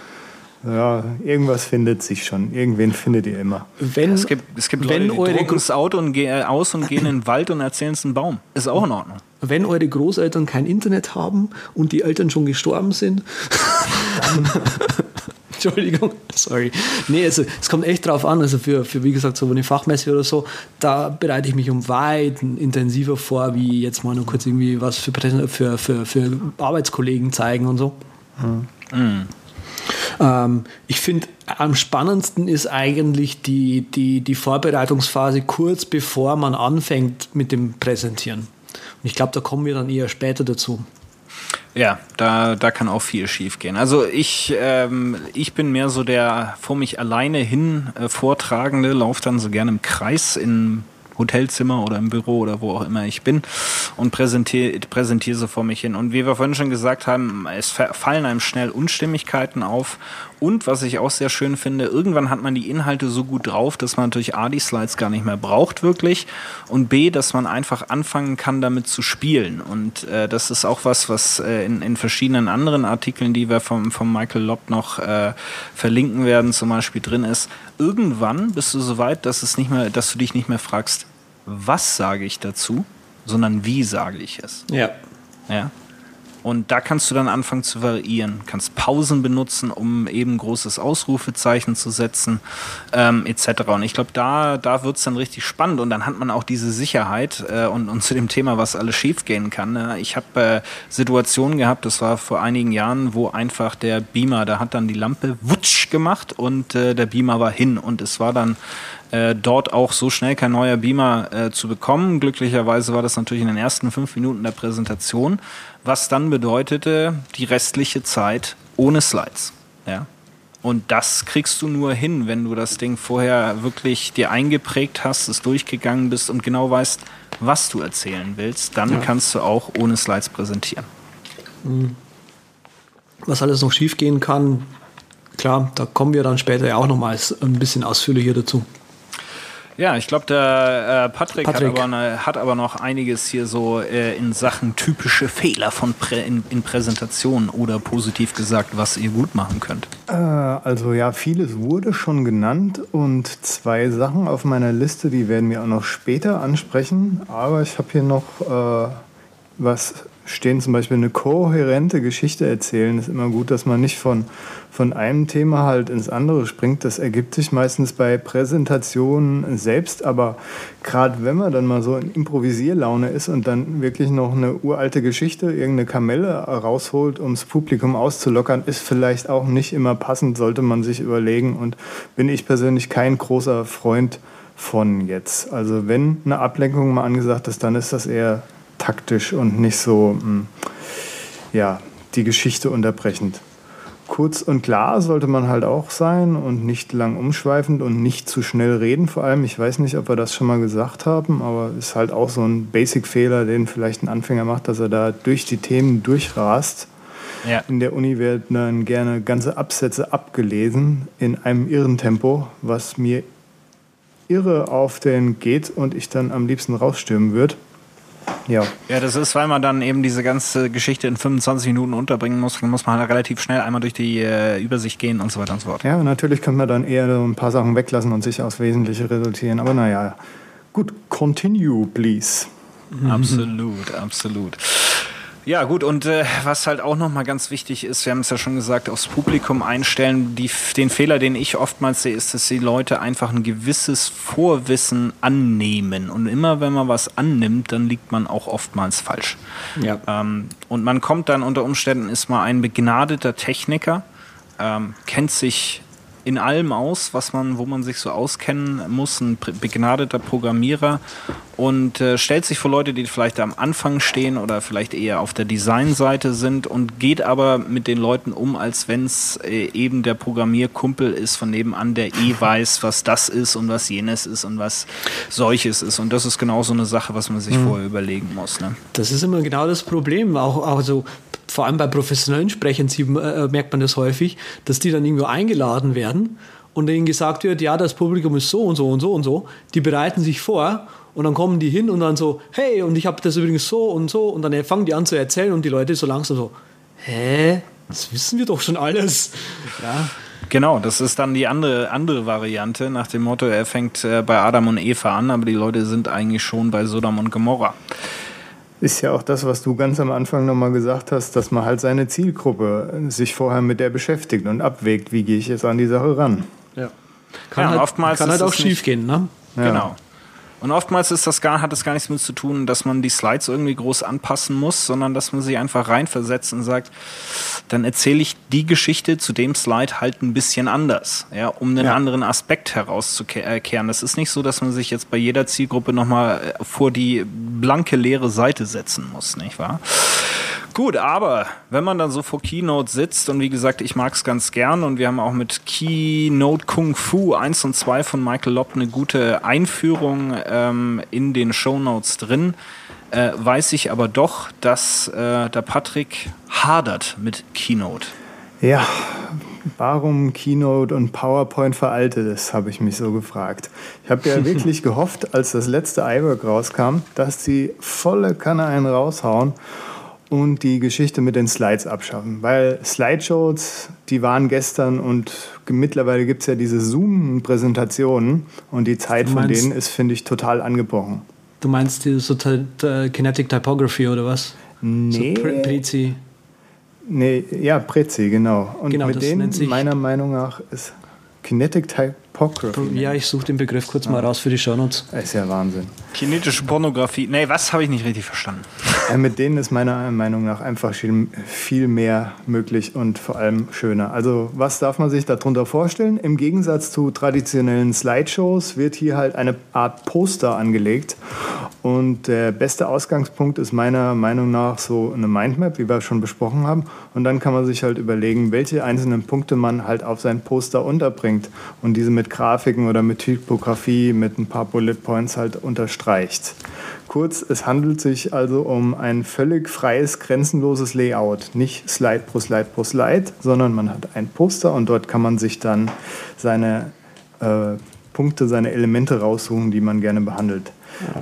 ja, irgendwas findet sich schon. Irgendwen findet ihr immer. Wenn, Es gibt, es gibt wenn Leute, die eure drucken das Auto und ge äh, aus und gehen in den Wald und erzählen es einen Baum. Ist auch in Ordnung. wenn eure Großeltern kein Internet haben und die Eltern schon gestorben sind, dann. Entschuldigung, sorry. Nee, also es kommt echt drauf an. Also für, für wie gesagt, so eine Fachmesse oder so, da bereite ich mich um weit intensiver vor, wie jetzt mal nur kurz irgendwie was für, für, für, für Arbeitskollegen zeigen und so. Ähm, ich finde, am spannendsten ist eigentlich die, die, die Vorbereitungsphase kurz bevor man anfängt mit dem Präsentieren. Und ich glaube, da kommen wir dann eher später dazu. Ja, da, da kann auch viel schief gehen. Also ich, ähm, ich bin mehr so der vor mich alleine hin äh, Vortragende, laufe dann so gerne im Kreis in Hotelzimmer oder im Büro oder wo auch immer ich bin und präsentiere präsentiere so vor mich hin. Und wie wir vorhin schon gesagt haben, es fa- fallen einem schnell Unstimmigkeiten auf. Und was ich auch sehr schön finde, irgendwann hat man die Inhalte so gut drauf, dass man natürlich A, die Slides gar nicht mehr braucht wirklich und B, dass man einfach anfangen kann, damit zu spielen. Und äh, das ist auch was, was äh, in, in verschiedenen anderen Artikeln, die wir vom, vom Michael Lobb noch äh, verlinken werden, zum Beispiel drin ist. Irgendwann bist du so weit, dass, es nicht mehr, dass du dich nicht mehr fragst, was sage ich dazu, sondern wie sage ich es. Ja. Ja. Und da kannst du dann anfangen zu variieren. Kannst Pausen benutzen, um eben großes Ausrufezeichen zu setzen, ähm, etc. Und ich glaube, da, da wird's dann richtig spannend und dann hat man auch diese Sicherheit äh, und, und zu dem Thema, was alles schiefgehen kann. Ne? Ich habe äh, Situationen gehabt, das war vor einigen Jahren, wo einfach der Beamer, da hat dann die Lampe wutsch gemacht und äh, der Beamer war hin und es war dann äh, dort auch so schnell kein neuer Beamer äh, zu bekommen. Glücklicherweise war das natürlich in den ersten fünf Minuten der Präsentation, was dann bedeutete, die restliche Zeit ohne Slides. Ja. Und das kriegst du nur hin, wenn du das Ding vorher wirklich dir eingeprägt hast, es durchgegangen bist und genau weißt, was du erzählen willst. Dann kannst du auch ohne Slides präsentieren. Was alles noch schiefgehen kann, klar, da kommen wir dann später ja auch nochmal ein bisschen ausführlicher dazu. Ja, ich glaube, der äh, Patrick, Patrick. Hat, aber ne, hat aber noch einiges hier so äh, in Sachen typische Fehler von Prä in, in Präsentationen oder positiv gesagt, was ihr gut machen könnt. Äh, also ja, vieles wurde schon genannt und zwei Sachen auf meiner Liste, die werden wir auch noch später ansprechen. Aber ich habe hier noch äh, was stehen, zum Beispiel eine kohärente Geschichte erzählen. Ist immer gut, dass man nicht von, von einem Thema halt ins andere springt. Das ergibt sich meistens bei Präsentationen selbst, aber gerade wenn man dann mal so in Improvisierlaune ist und dann wirklich noch eine uralte Geschichte, irgendeine Kamelle rausholt, ums Publikum auszulockern, ist vielleicht auch nicht immer passend, sollte man sich überlegen. Und bin ich persönlich kein großer Freund von jetzt. Also wenn eine Ablenkung mal angesagt ist, dann ist das eher taktisch und nicht so, mh, ja, die Geschichte unterbrechend. Kurz und klar sollte man halt auch sein und nicht lang umschweifend und nicht zu schnell reden vor allem. Ich weiß nicht, ob wir das schon mal gesagt haben, aber ist halt auch so ein Basic-Fehler, den vielleicht ein Anfänger macht, dass er da durch die Themen durchrast. Ja. In der Uni werden dann gerne ganze Absätze abgelesen in einem irren Tempo, was mir irre auf den geht und ich dann am liebsten rausstürmen würde. Ja. Ja, das ist, weil man dann eben diese ganze Geschichte in 25 Minuten unterbringen muss. Dann muss man halt relativ schnell einmal durch die äh, Übersicht gehen und so weiter und so fort. Ja, natürlich könnte man dann eher so ein paar Sachen weglassen und sich aufs Wesentliche resultieren. Aber naja, gut, continue, please. Absolut, absolut. Ja, gut, und äh, was halt auch nochmal ganz wichtig ist, wir haben es ja schon gesagt, aufs Publikum einstellen. Die, den Fehler, den ich oftmals sehe, ist, dass die Leute einfach ein gewisses Vorwissen annehmen. Und immer wenn man was annimmt, dann liegt man auch oftmals falsch. Ja. Ähm, und man kommt dann unter Umständen, ist mal ein begnadeter Techniker, ähm, kennt sich in allem aus, was man, wo man sich so auskennen muss, ein begnadeter Programmierer und äh, stellt sich vor Leute, die vielleicht am Anfang stehen oder vielleicht eher auf der Designseite sind und geht aber mit den Leuten um, als wenn es äh, eben der Programmierkumpel ist von nebenan, der eh weiß, was das ist und was jenes ist und was solches ist. Und das ist genau so eine Sache, was man sich mhm. vorher überlegen muss. Ne? Das ist immer genau das Problem. Auch, auch so vor allem bei professionellen Sprechern äh, merkt man das häufig, dass die dann irgendwo eingeladen werden und denen gesagt wird, ja, das Publikum ist so und so und so und so. Die bereiten sich vor und dann kommen die hin und dann so, hey, und ich habe das übrigens so und so und dann fangen die an zu erzählen und die Leute so langsam so, hä, das wissen wir doch schon alles. Ja. Genau, das ist dann die andere, andere Variante nach dem Motto, er fängt äh, bei Adam und Eva an, aber die Leute sind eigentlich schon bei Sodom und Gomorra ist ja auch das, was du ganz am Anfang nochmal gesagt hast, dass man halt seine Zielgruppe sich vorher mit der beschäftigt und abwägt, wie gehe ich jetzt an die Sache ran. Ja. Kann ja, halt, oftmals kann halt auch schief gehen, ne? Ja. Genau. Und oftmals ist das gar, hat es gar nichts mit zu tun, dass man die Slides irgendwie groß anpassen muss, sondern dass man sie einfach reinversetzt und sagt, dann erzähle ich die Geschichte zu dem Slide halt ein bisschen anders, ja, um einen ja. anderen Aspekt herauszukehren. Das ist nicht so, dass man sich jetzt bei jeder Zielgruppe nochmal äh, vor die blanke leere Seite setzen muss, nicht wahr? Gut, aber wenn man dann so vor Keynote sitzt und wie gesagt, ich mag es ganz gern und wir haben auch mit Keynote Kung Fu 1 und 2 von Michael Lopp eine gute Einführung ähm, in den Show Notes drin, äh, weiß ich aber doch, dass äh, der Patrick hadert mit Keynote. Ja, warum Keynote und PowerPoint veraltet ist, habe ich mich so gefragt. Ich habe ja wirklich gehofft, als das letzte iWork rauskam, dass sie volle Kanne einen raushauen und die Geschichte mit den Slides abschaffen. Weil Slideshows, die waren gestern und mittlerweile gibt es ja diese Zoom-Präsentationen und die Zeit von denen ist, finde ich, total angebrochen. Du meinst die so Kinetic Typography oder was? Nee. So Prezi. Nee, ja, Prezi, genau. Und genau, mit denen, meiner Meinung nach, ist Kinetic Typography. Ja, ich suche den Begriff kurz mal raus für die Shownotes. Ist ja Wahnsinn. Kinetische Pornografie. Nee, was habe ich nicht richtig verstanden? Ja, mit denen ist meiner Meinung nach einfach viel mehr möglich und vor allem schöner. Also, was darf man sich darunter vorstellen? Im Gegensatz zu traditionellen Slideshows wird hier halt eine Art Poster angelegt. Und der beste Ausgangspunkt ist meiner Meinung nach so eine Mindmap, wie wir schon besprochen haben. Und dann kann man sich halt überlegen, welche einzelnen Punkte man halt auf sein Poster unterbringt und diese mit Grafiken oder mit Typografie mit ein paar Bullet Points halt unterstreicht. Kurz, es handelt sich also um ein völlig freies, grenzenloses Layout. Nicht Slide pro Slide pro Slide, sondern man hat ein Poster und dort kann man sich dann seine äh, Punkte, seine Elemente raussuchen, die man gerne behandelt.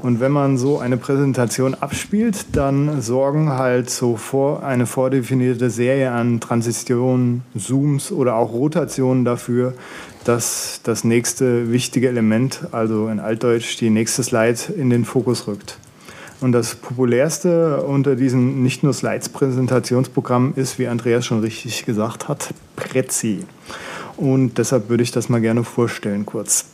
Und wenn man so eine Präsentation abspielt, dann sorgen halt so vor, eine vordefinierte Serie an Transitionen, Zooms oder auch Rotationen dafür, dass das nächste wichtige Element, also in Altdeutsch die nächste Slide, in den Fokus rückt. Und das populärste unter diesen nicht nur Slides-Präsentationsprogrammen ist, wie Andreas schon richtig gesagt hat, Prezi. Und deshalb würde ich das mal gerne vorstellen kurz.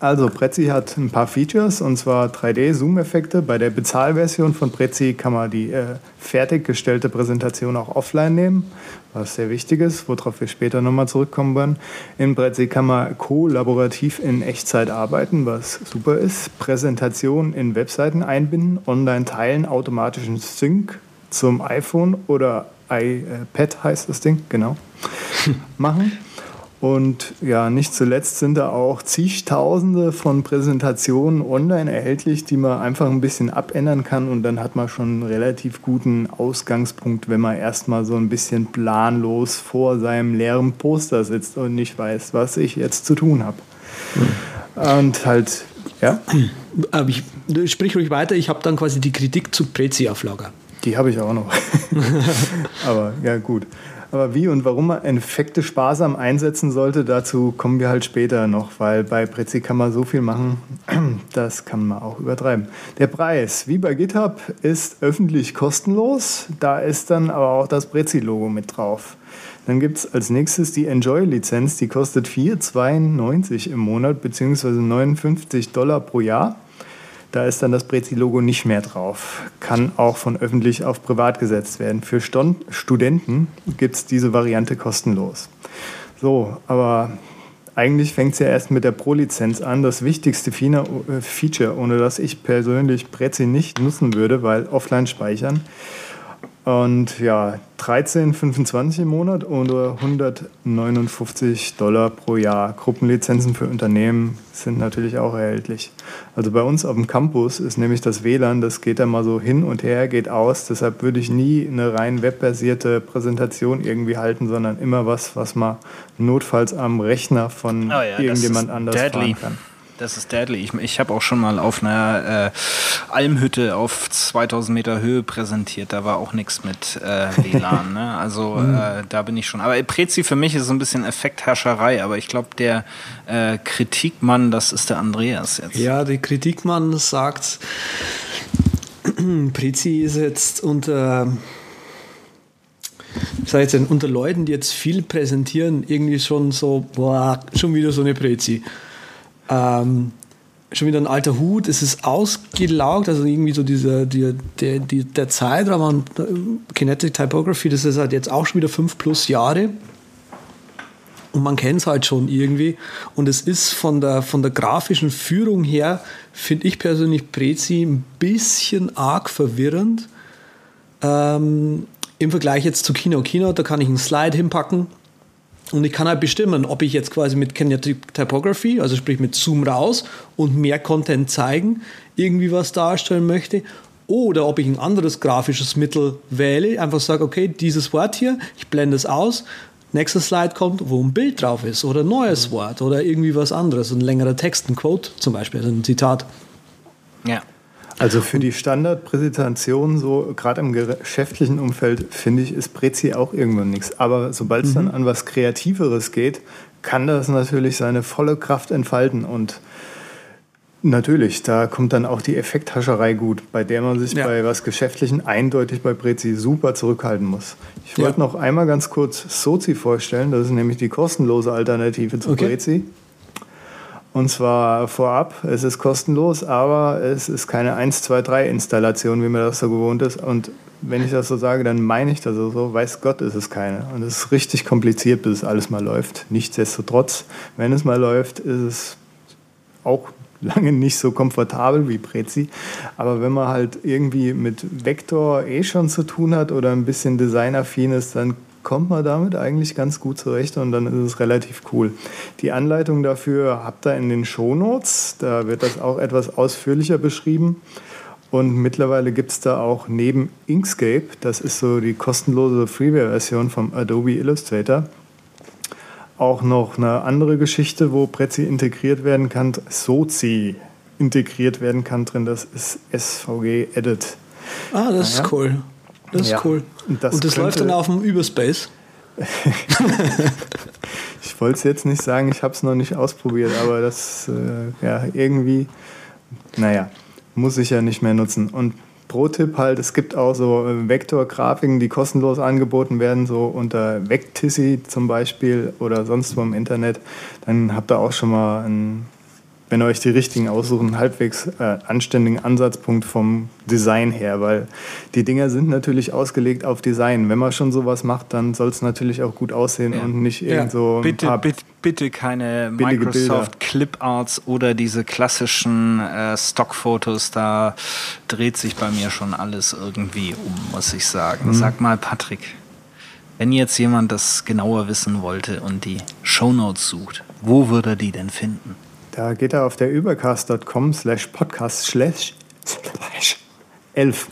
Also Prezi hat ein paar Features und zwar 3D-Zoom-Effekte. Bei der Bezahlversion von Prezi kann man die äh, fertiggestellte Präsentation auch offline nehmen, was sehr wichtig ist, worauf wir später nochmal zurückkommen werden. In Prezi kann man kollaborativ in Echtzeit arbeiten, was super ist. Präsentationen in Webseiten einbinden, online teilen, automatischen Sync zum iPhone oder iPad heißt das Ding, genau, machen. Und ja, nicht zuletzt sind da auch zigtausende von Präsentationen online erhältlich, die man einfach ein bisschen abändern kann und dann hat man schon einen relativ guten Ausgangspunkt, wenn man erstmal so ein bisschen planlos vor seinem leeren Poster sitzt und nicht weiß, was ich jetzt zu tun habe. Mhm. Und halt, ja, Aber ich, sprich ruhig weiter, ich habe dann quasi die Kritik zu Prezi auf Lager. die habe ich auch noch. Aber ja, gut. Aber wie und warum man Effekte sparsam einsetzen sollte, dazu kommen wir halt später noch, weil bei Prezi kann man so viel machen, das kann man auch übertreiben. Der Preis, wie bei GitHub, ist öffentlich kostenlos. Da ist dann aber auch das Prezi-Logo mit drauf. Dann gibt es als nächstes die Enjoy-Lizenz, die kostet 4,92 im Monat bzw. 59 Dollar pro Jahr. Da ist dann das Prezi-Logo nicht mehr drauf. Kann auch von öffentlich auf privat gesetzt werden. Für Ston Studenten gibt es diese Variante kostenlos. So, aber eigentlich fängt es ja erst mit der Pro-Lizenz an. Das wichtigste äh, Feature, ohne das ich persönlich Prezi nicht nutzen würde, weil offline speichern. Und ja, 13,25 im Monat oder 159 Dollar pro Jahr. Gruppenlizenzen für Unternehmen sind natürlich auch erhältlich. Also bei uns auf dem Campus ist nämlich das WLAN, das geht da mal so hin und her, geht aus. Deshalb würde ich nie eine rein webbasierte Präsentation irgendwie halten, sondern immer was, was man notfalls am Rechner von Oh ja, irgendjemand anders deadly. fahren kann. Das ist deadly. Ich, ich habe auch schon mal auf einer äh, Almhütte auf 2000 Meter Höhe präsentiert. Da war auch nichts mit äh, WLAN. ne? Also äh, da bin ich schon. Aber Prezi für mich ist so ein bisschen Effektherrscherei. Aber ich glaube, der äh, Kritikmann, das ist der Andreas jetzt. Ja, die Kritikmann sagt, Prezi ist jetzt unter, ich sag jetzt, unter Leuten, die jetzt viel präsentieren, irgendwie schon so, boah, schon wieder so eine Prezi. Ähm, schon wieder ein alter Hut, es ist ausgelaugt, also irgendwie so dieser, der, der, die- der Zeitraum an Kinetic Typography, das ist halt jetzt auch schon wieder fünf plus Jahre. Und man kennt es halt schon irgendwie. Und es ist von der, von der grafischen Führung her, finde ich persönlich Prezi ein bisschen arg verwirrend. Ähm, Im Vergleich jetzt zu Kino. Kino, da kann ich einen Slide hinpacken und ich kann halt bestimmen, ob ich jetzt quasi mit Kinetic Typography, also sprich mit Zoom raus und mehr Content zeigen, irgendwie was darstellen möchte. Oder ob ich ein anderes grafisches Mittel wähle, einfach sage, okay, dieses Wort hier, ich blende es aus, nächster Slide kommt, wo ein Bild drauf ist oder ein neues Wort oder irgendwie was anderes, ein längerer Text, ein Quote zum Beispiel, also ein Zitat. Ja. Also für die Standardpräsentation, so gerade im geschäftlichen Umfeld, finde ich, ist Prezi auch irgendwann nichts. Aber sobald es dann an was Kreativeres geht, kann das natürlich seine volle Kraft entfalten. Und natürlich, da kommt dann auch die Effekthascherei gut, bei der man sich Ja. bei was Geschäftlichen eindeutig bei Prezi super zurückhalten muss. Ich Ja. wollte noch einmal ganz kurz Sozi vorstellen. Das ist nämlich die kostenlose Alternative zu Okay. Prezi. Und zwar vorab, es ist kostenlos, aber es ist keine 1, 2, 3 Installation, wie man das so gewohnt ist. Und wenn ich das so sage, dann meine ich das so, weiß Gott, ist es keine. Und es ist richtig kompliziert, bis es alles mal läuft. Nichtsdestotrotz, wenn es mal läuft, ist es auch lange nicht so komfortabel wie Prezi. Aber wenn man halt irgendwie mit Vektor eh schon zu tun hat oder ein bisschen designaffin ist, dann kommt man damit eigentlich ganz gut zurecht und dann ist es relativ cool. Die Anleitung dafür habt ihr in den Shownotes. Da wird das auch etwas ausführlicher beschrieben. Und mittlerweile gibt es da auch neben Inkscape, das ist so die kostenlose Freeware-Version vom Adobe Illustrator, auch noch eine andere Geschichte, wo Prezi integriert werden kann, Sozi integriert werden kann drin, das ist SVG Edit. Ah, das ist Ja. cool. Das ist Ja. cool. Und das Und das läuft dann auf dem Überspace. Ich wollte es jetzt nicht sagen, ich habe es noch nicht ausprobiert, aber das äh, ja irgendwie, naja, muss ich ja nicht mehr nutzen. Und Pro-Tipp halt, es gibt auch so äh, Vektorgrafiken, die kostenlos angeboten werden, so unter Vectissy zum Beispiel oder sonst wo im Internet. Dann habt ihr auch schon mal einen wenn ihr euch die richtigen aussuchen, einen halbwegs äh, anständigen Ansatzpunkt vom Design her, weil die Dinger sind natürlich ausgelegt auf Design. Wenn man schon sowas macht, dann soll es natürlich auch gut aussehen Ja. und nicht Ja. irgend so Bitte, bitte, bitte keine Microsoft Clip-Arts oder diese klassischen äh, Stockfotos. Da dreht sich bei mir schon alles irgendwie um, muss ich sagen. Mhm. Sag mal, Patrick, wenn jetzt jemand das genauer wissen wollte und die Shownotes sucht, wo würde er die denn finden? Da geht er auf der übercast.com slash podcast slash slash 11.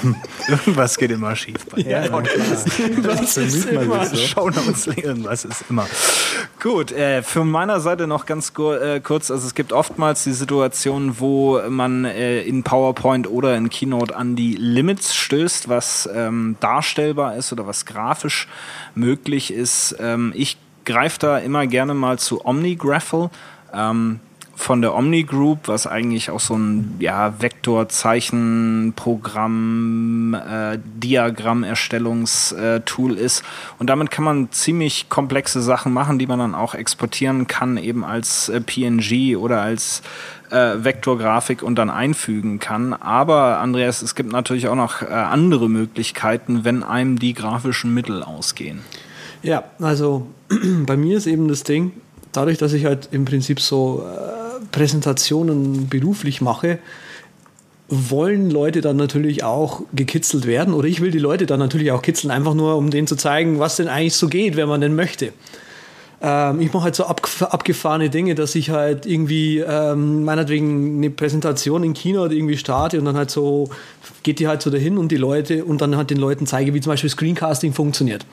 irgendwas geht immer schief bei Ja, ja, das ist immer so. Shownotes, irgendwas ist immer. Gut, äh, für meiner Seite noch ganz äh, kurz, also es gibt oftmals die Situation, wo man äh, in PowerPoint oder in Keynote an die Limits stößt, was ähm, darstellbar ist oder was grafisch möglich ist. Ähm, ich greife da immer gerne mal zu OmniGraffle. Ähm, von der Omni Group, was eigentlich auch so ein ja, Vektorzeichenprogramm, äh, Diagrammerstellungstool ist. Und damit kann man ziemlich komplexe Sachen machen, die man dann auch exportieren kann, eben als äh, PNG oder als äh, Vektorgrafik und dann einfügen kann. Aber Andreas, es gibt natürlich auch noch äh, andere Möglichkeiten, wenn einem die grafischen Mittel ausgehen. Ja, also bei mir ist eben das Ding, dadurch, dass ich halt im Prinzip so äh, Präsentationen beruflich mache, wollen Leute dann natürlich auch gekitzelt werden oder ich will die Leute dann natürlich auch kitzeln, einfach nur um denen zu zeigen, was denn eigentlich so geht, wenn man denn möchte. Ähm, ich mache halt so ab, abgefahrene Dinge, dass ich halt irgendwie ähm, meinetwegen eine Präsentation in Keynote irgendwie starte und dann halt so geht die halt so dahin und die Leute und dann halt den Leuten zeige, wie zum Beispiel Screencasting funktioniert.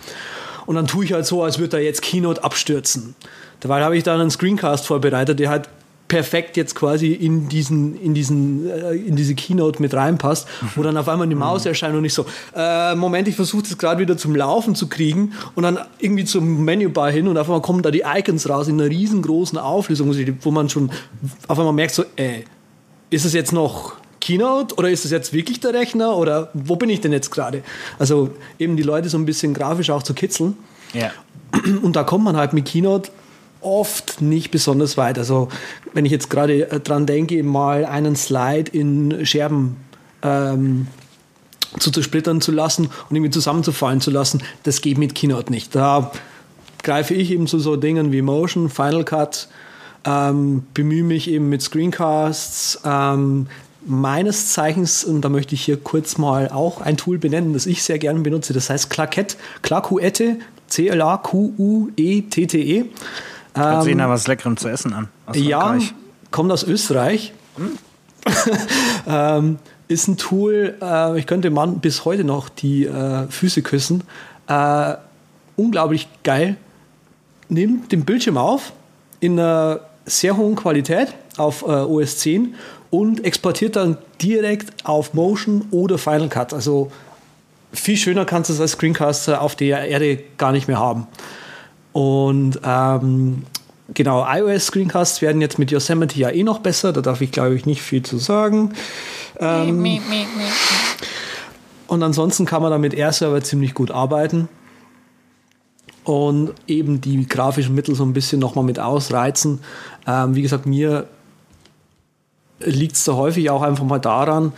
Und dann tue ich halt so, als würde da jetzt Keynote abstürzen. Dabei habe ich dann einen Screencast vorbereitet, der halt perfekt jetzt quasi in diesen in diesen äh, in diese Keynote mit reinpasst, wo dann auf einmal eine Maus erscheint und ich so äh, Moment, ich versuche das gerade wieder zum Laufen zu kriegen und dann irgendwie zum Menübar hin und auf einmal kommen da die Icons raus in einer riesengroßen Auflösung, wo man schon auf einmal merkt so, äh, ist es jetzt noch Keynote oder ist es jetzt wirklich der Rechner oder wo bin ich denn jetzt gerade? Also eben die Leute so ein bisschen grafisch auch zu kitzeln. Ja. Und da kommt man halt mit Keynote oft nicht besonders weit. Also wenn ich jetzt gerade äh, dran denke, mal einen Slide in Scherben ähm, zu zersplittern zu lassen und irgendwie zusammenzufallen zu lassen, das geht mit Keynote nicht. Da greife ich eben zu so Dingen wie Motion, Final Cut, ähm, bemühe mich eben mit Screencasts, ähm, meines Zeichens, und da möchte ich hier kurz mal auch ein Tool benennen, das ich sehr gerne benutze, das heißt Claquette, Claquette, C-L-A-Q-U-E-T-T-E. Hört sich nach was Leckerem zu essen an. Ja, kommt aus Österreich. ähm, ist ein Tool, äh, ich könnte Mann bis heute noch die äh, Füße küssen. Äh, unglaublich geil. Nimmt den Bildschirm auf in einer sehr hohen Qualität auf äh, OS 10 und exportiert dann direkt auf Motion oder Final Cut. Also viel schöner kannst du es als Screencaster auf der Erde gar nicht mehr haben. Und ähm, genau, iOS-Screencasts werden jetzt mit Yosemite ja eh noch besser. Da darf ich, glaube ich, nicht viel zu sagen. Ähm, und ansonsten kann man da mit AirServer ziemlich gut arbeiten. Und eben die grafischen Mittel so ein bisschen nochmal mit ausreizen. Ähm, wie gesagt, mir liegt es da häufig auch einfach mal daran,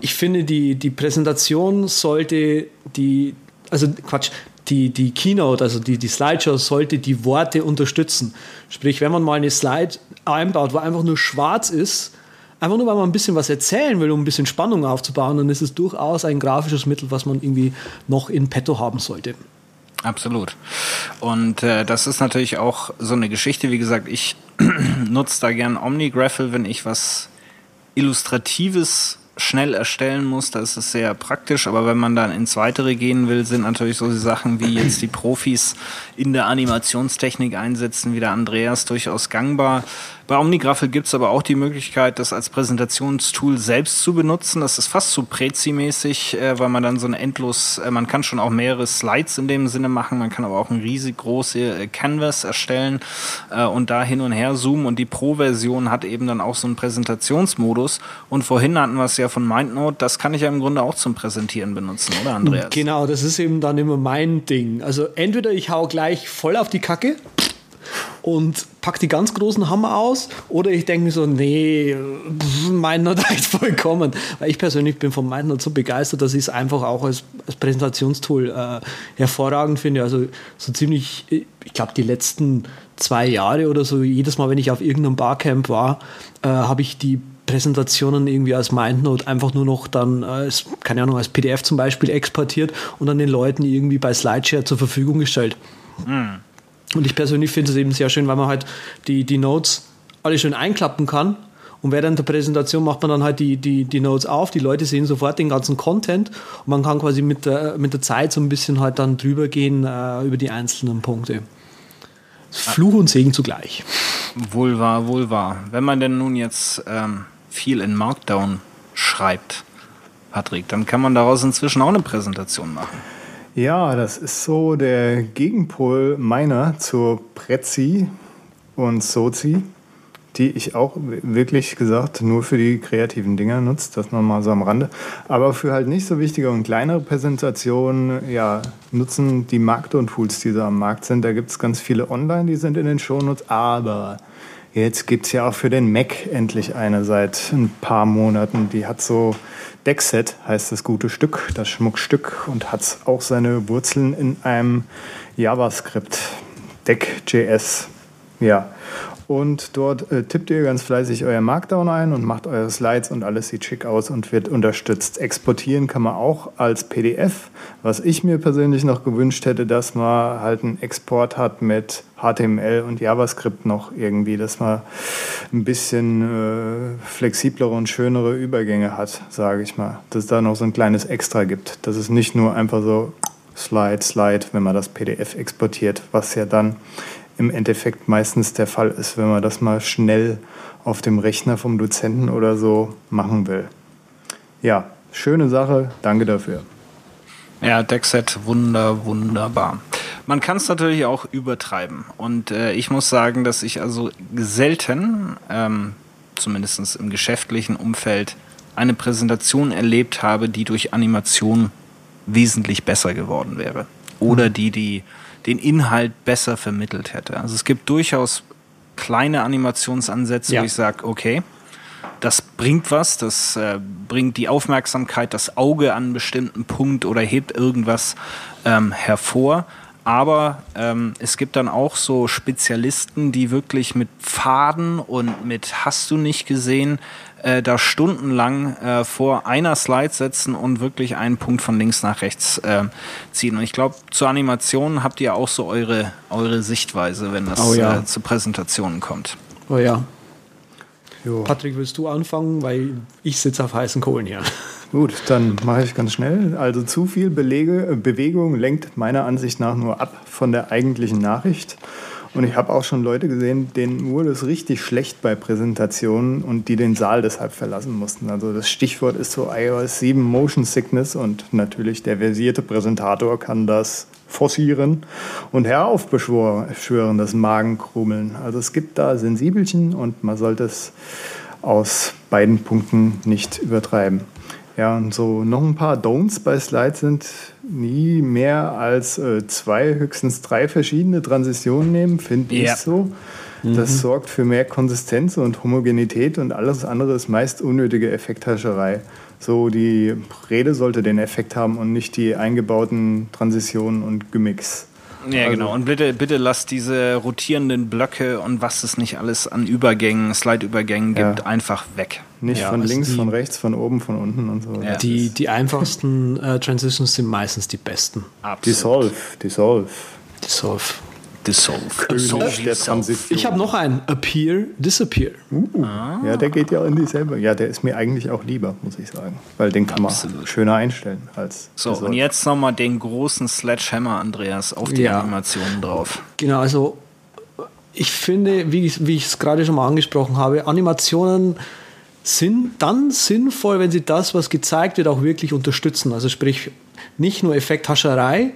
ich finde, die, die Präsentation sollte die, also Quatsch, die, die Keynote, also die, die Slideshow sollte die Worte unterstützen. Sprich, wenn man mal eine Slide einbaut, wo einfach nur schwarz ist, einfach nur weil man ein bisschen was erzählen will, um ein bisschen Spannung aufzubauen, dann ist es durchaus ein grafisches Mittel, was man irgendwie noch in petto haben sollte. Absolut. Und äh, das ist natürlich auch so eine Geschichte. Wie gesagt, ich nutze da gern OmniGraffle, wenn ich was Illustratives schnell erstellen muss, da ist es sehr praktisch. Aber wenn man dann ins Weitere gehen will, sind natürlich so die Sachen, wie jetzt die Profis in der Animationstechnik einsetzen, wie der Andreas, durchaus gangbar. Bei OmniGraffle gibt es aber auch die Möglichkeit, das als Präsentationstool selbst zu benutzen. Das ist fast so Prezi-mäßig, äh, weil man dann so ein endlos, äh, man kann schon auch mehrere Slides in dem Sinne machen, man kann aber auch ein riesig große äh, Canvas erstellen äh, und da hin und her zoomen. Und die Pro-Version hat eben dann auch so einen Präsentationsmodus. Und vorhin hatten wir es ja von MindNote, das kann ich ja im Grunde auch zum Präsentieren benutzen, oder Andreas? Genau, das ist eben dann immer mein Ding. Also entweder ich hau gleich voll auf die Kacke und pack die ganz großen Hammer aus oder ich denke mir so, nee, MindNote reicht vollkommen. Weil ich persönlich bin von MindNote so begeistert, dass ich es einfach auch als, als Präsentationstool äh, hervorragend finde. Also so ziemlich, ich glaube die letzten zwei Jahre oder so, jedes Mal, wenn ich auf irgendeinem Barcamp war, äh, habe ich die Präsentationen irgendwie als MindNote einfach nur noch dann als, keine Ahnung, als PDF zum Beispiel exportiert und dann den Leuten irgendwie bei Slideshare zur Verfügung gestellt. Und ich persönlich finde es eben sehr schön, weil man halt die, die Notes alle schön einklappen kann Und während der Präsentation macht man dann halt die, die, die Notes auf, die Leute sehen sofort den ganzen Content und man kann quasi mit der, mit der Zeit so ein bisschen halt dann drüber gehen äh, über die einzelnen Punkte. Fluch und Segen zugleich. Wohl wahr, wohl wahr. Wenn man denn nun jetzt ähm, viel in Markdown schreibt, Patrick, dann kann man daraus inzwischen auch eine Präsentation machen. Ja, das ist so der Gegenpol meiner zur Prezi und Sozi, die ich auch wirklich gesagt nur für die kreativen Dinger nutze, das nochmal so am Rande. Aber für halt nicht so wichtige und kleinere Präsentationen, ja, nutzen die Markdown-Tools, die so am Markt sind. Da gibt es ganz viele online, die sind in den Shownotes, aber Jetzt gibt es ja auch für den Mac endlich eine seit ein paar Monaten. Die hat so Deckset, heißt das gute Stück, das Schmuckstück, und hat auch seine Wurzeln in einem JavaScript, Deck.js. Ja, und dort äh, tippt ihr ganz fleißig euer Markdown ein und macht eure Slides und alles sieht schick aus und wird unterstützt. Exportieren kann man auch als PDF. Was ich mir persönlich noch gewünscht hätte, dass man halt einen Export hat mit HTML und JavaScript noch irgendwie, dass man ein bisschen äh, flexiblere und schönere Übergänge hat, sage ich mal. Dass es da noch so ein kleines Extra gibt. Dass es nicht nur einfach so Slide, Slide, wenn man das PDF exportiert, was ja dann im Endeffekt meistens der Fall ist, wenn man das mal schnell auf dem Rechner vom Dozenten oder so machen will. Ja, schöne Sache, danke dafür. Ja, Deckset, wunder, wunderbar. Man kann es natürlich auch übertreiben. Und äh, ich muss sagen, dass ich also selten, ähm, zumindest im geschäftlichen Umfeld, eine Präsentation erlebt habe, die durch Animation wesentlich besser geworden wäre. Oder die, die den Inhalt besser vermittelt hätte. Also es gibt durchaus kleine Animationsansätze, ja. wo ich sage, okay, das bringt was, das äh, bringt die Aufmerksamkeit, das Auge an einen bestimmten Punkt oder hebt irgendwas ähm, hervor. Aber ähm, es gibt dann auch so Spezialisten, die wirklich mit Pfaden und mit Hast du nicht gesehen äh, da stundenlang äh, vor einer Slide setzen und wirklich einen Punkt von links nach rechts äh, ziehen. Und ich glaube, zur Animation habt ihr auch so eure, eure Sichtweise, wenn das oh ja. Äh, zu Präsentationen kommt. Oh ja. Jo. Patrick, willst du anfangen? Weil ich sitze auf heißen Kohlen hier. Gut, dann mache ich ganz schnell. Also zu viel Belege, Bewegung lenkt meiner Ansicht nach nur ab von der eigentlichen Nachricht. Und ich habe auch schon Leute gesehen, denen wurde es richtig schlecht bei Präsentationen und die den Saal deshalb verlassen mussten. Also das Stichwort ist so iOS 7 Motion Sickness und natürlich der versierte Präsentator kann das forcieren und heraufbeschwören, das Magenkrummeln. Also es gibt da Sensibelchen und man sollte es aus beiden Punkten nicht übertreiben. Ja, und so noch ein paar Don'ts bei Slides sind nie mehr als äh, zwei, höchstens drei verschiedene Transitionen nehmen, finde ja. ich so. Das mhm. sorgt für mehr Konsistenz und Homogenität und alles andere ist meist unnötige Effekthascherei. So, die Rede sollte den Effekt haben und nicht die eingebauten Transitionen und Gimmicks. Ja, also, genau. Und bitte, bitte lasst diese rotierenden Blöcke und was es nicht alles an Übergängen, Slide-Übergängen gibt, ja. einfach weg. Nicht ja, von links, die, von rechts, von oben, von unten und so. Ja. Die, die einfachsten äh, Transitions sind meistens die besten. Absolut. Dissolve, Dissolve. Dissolve. Dissolve. Ich habe noch einen. Appear, Disappear. Uh, ah. Ja, der geht ja in dieselbe. Ja, der ist mir eigentlich auch lieber, muss ich sagen. Weil den kann Absolut. man schöner einstellen als. So, Dissolve. und jetzt nochmal den großen Sledgehammer, Andreas, auf die ja. Animationen drauf. Genau, also ich finde, wie ich es gerade schon mal angesprochen habe, Animationen sind dann sinnvoll, wenn sie das, was gezeigt wird, auch wirklich unterstützen. Also sprich, nicht nur Effekthascherei,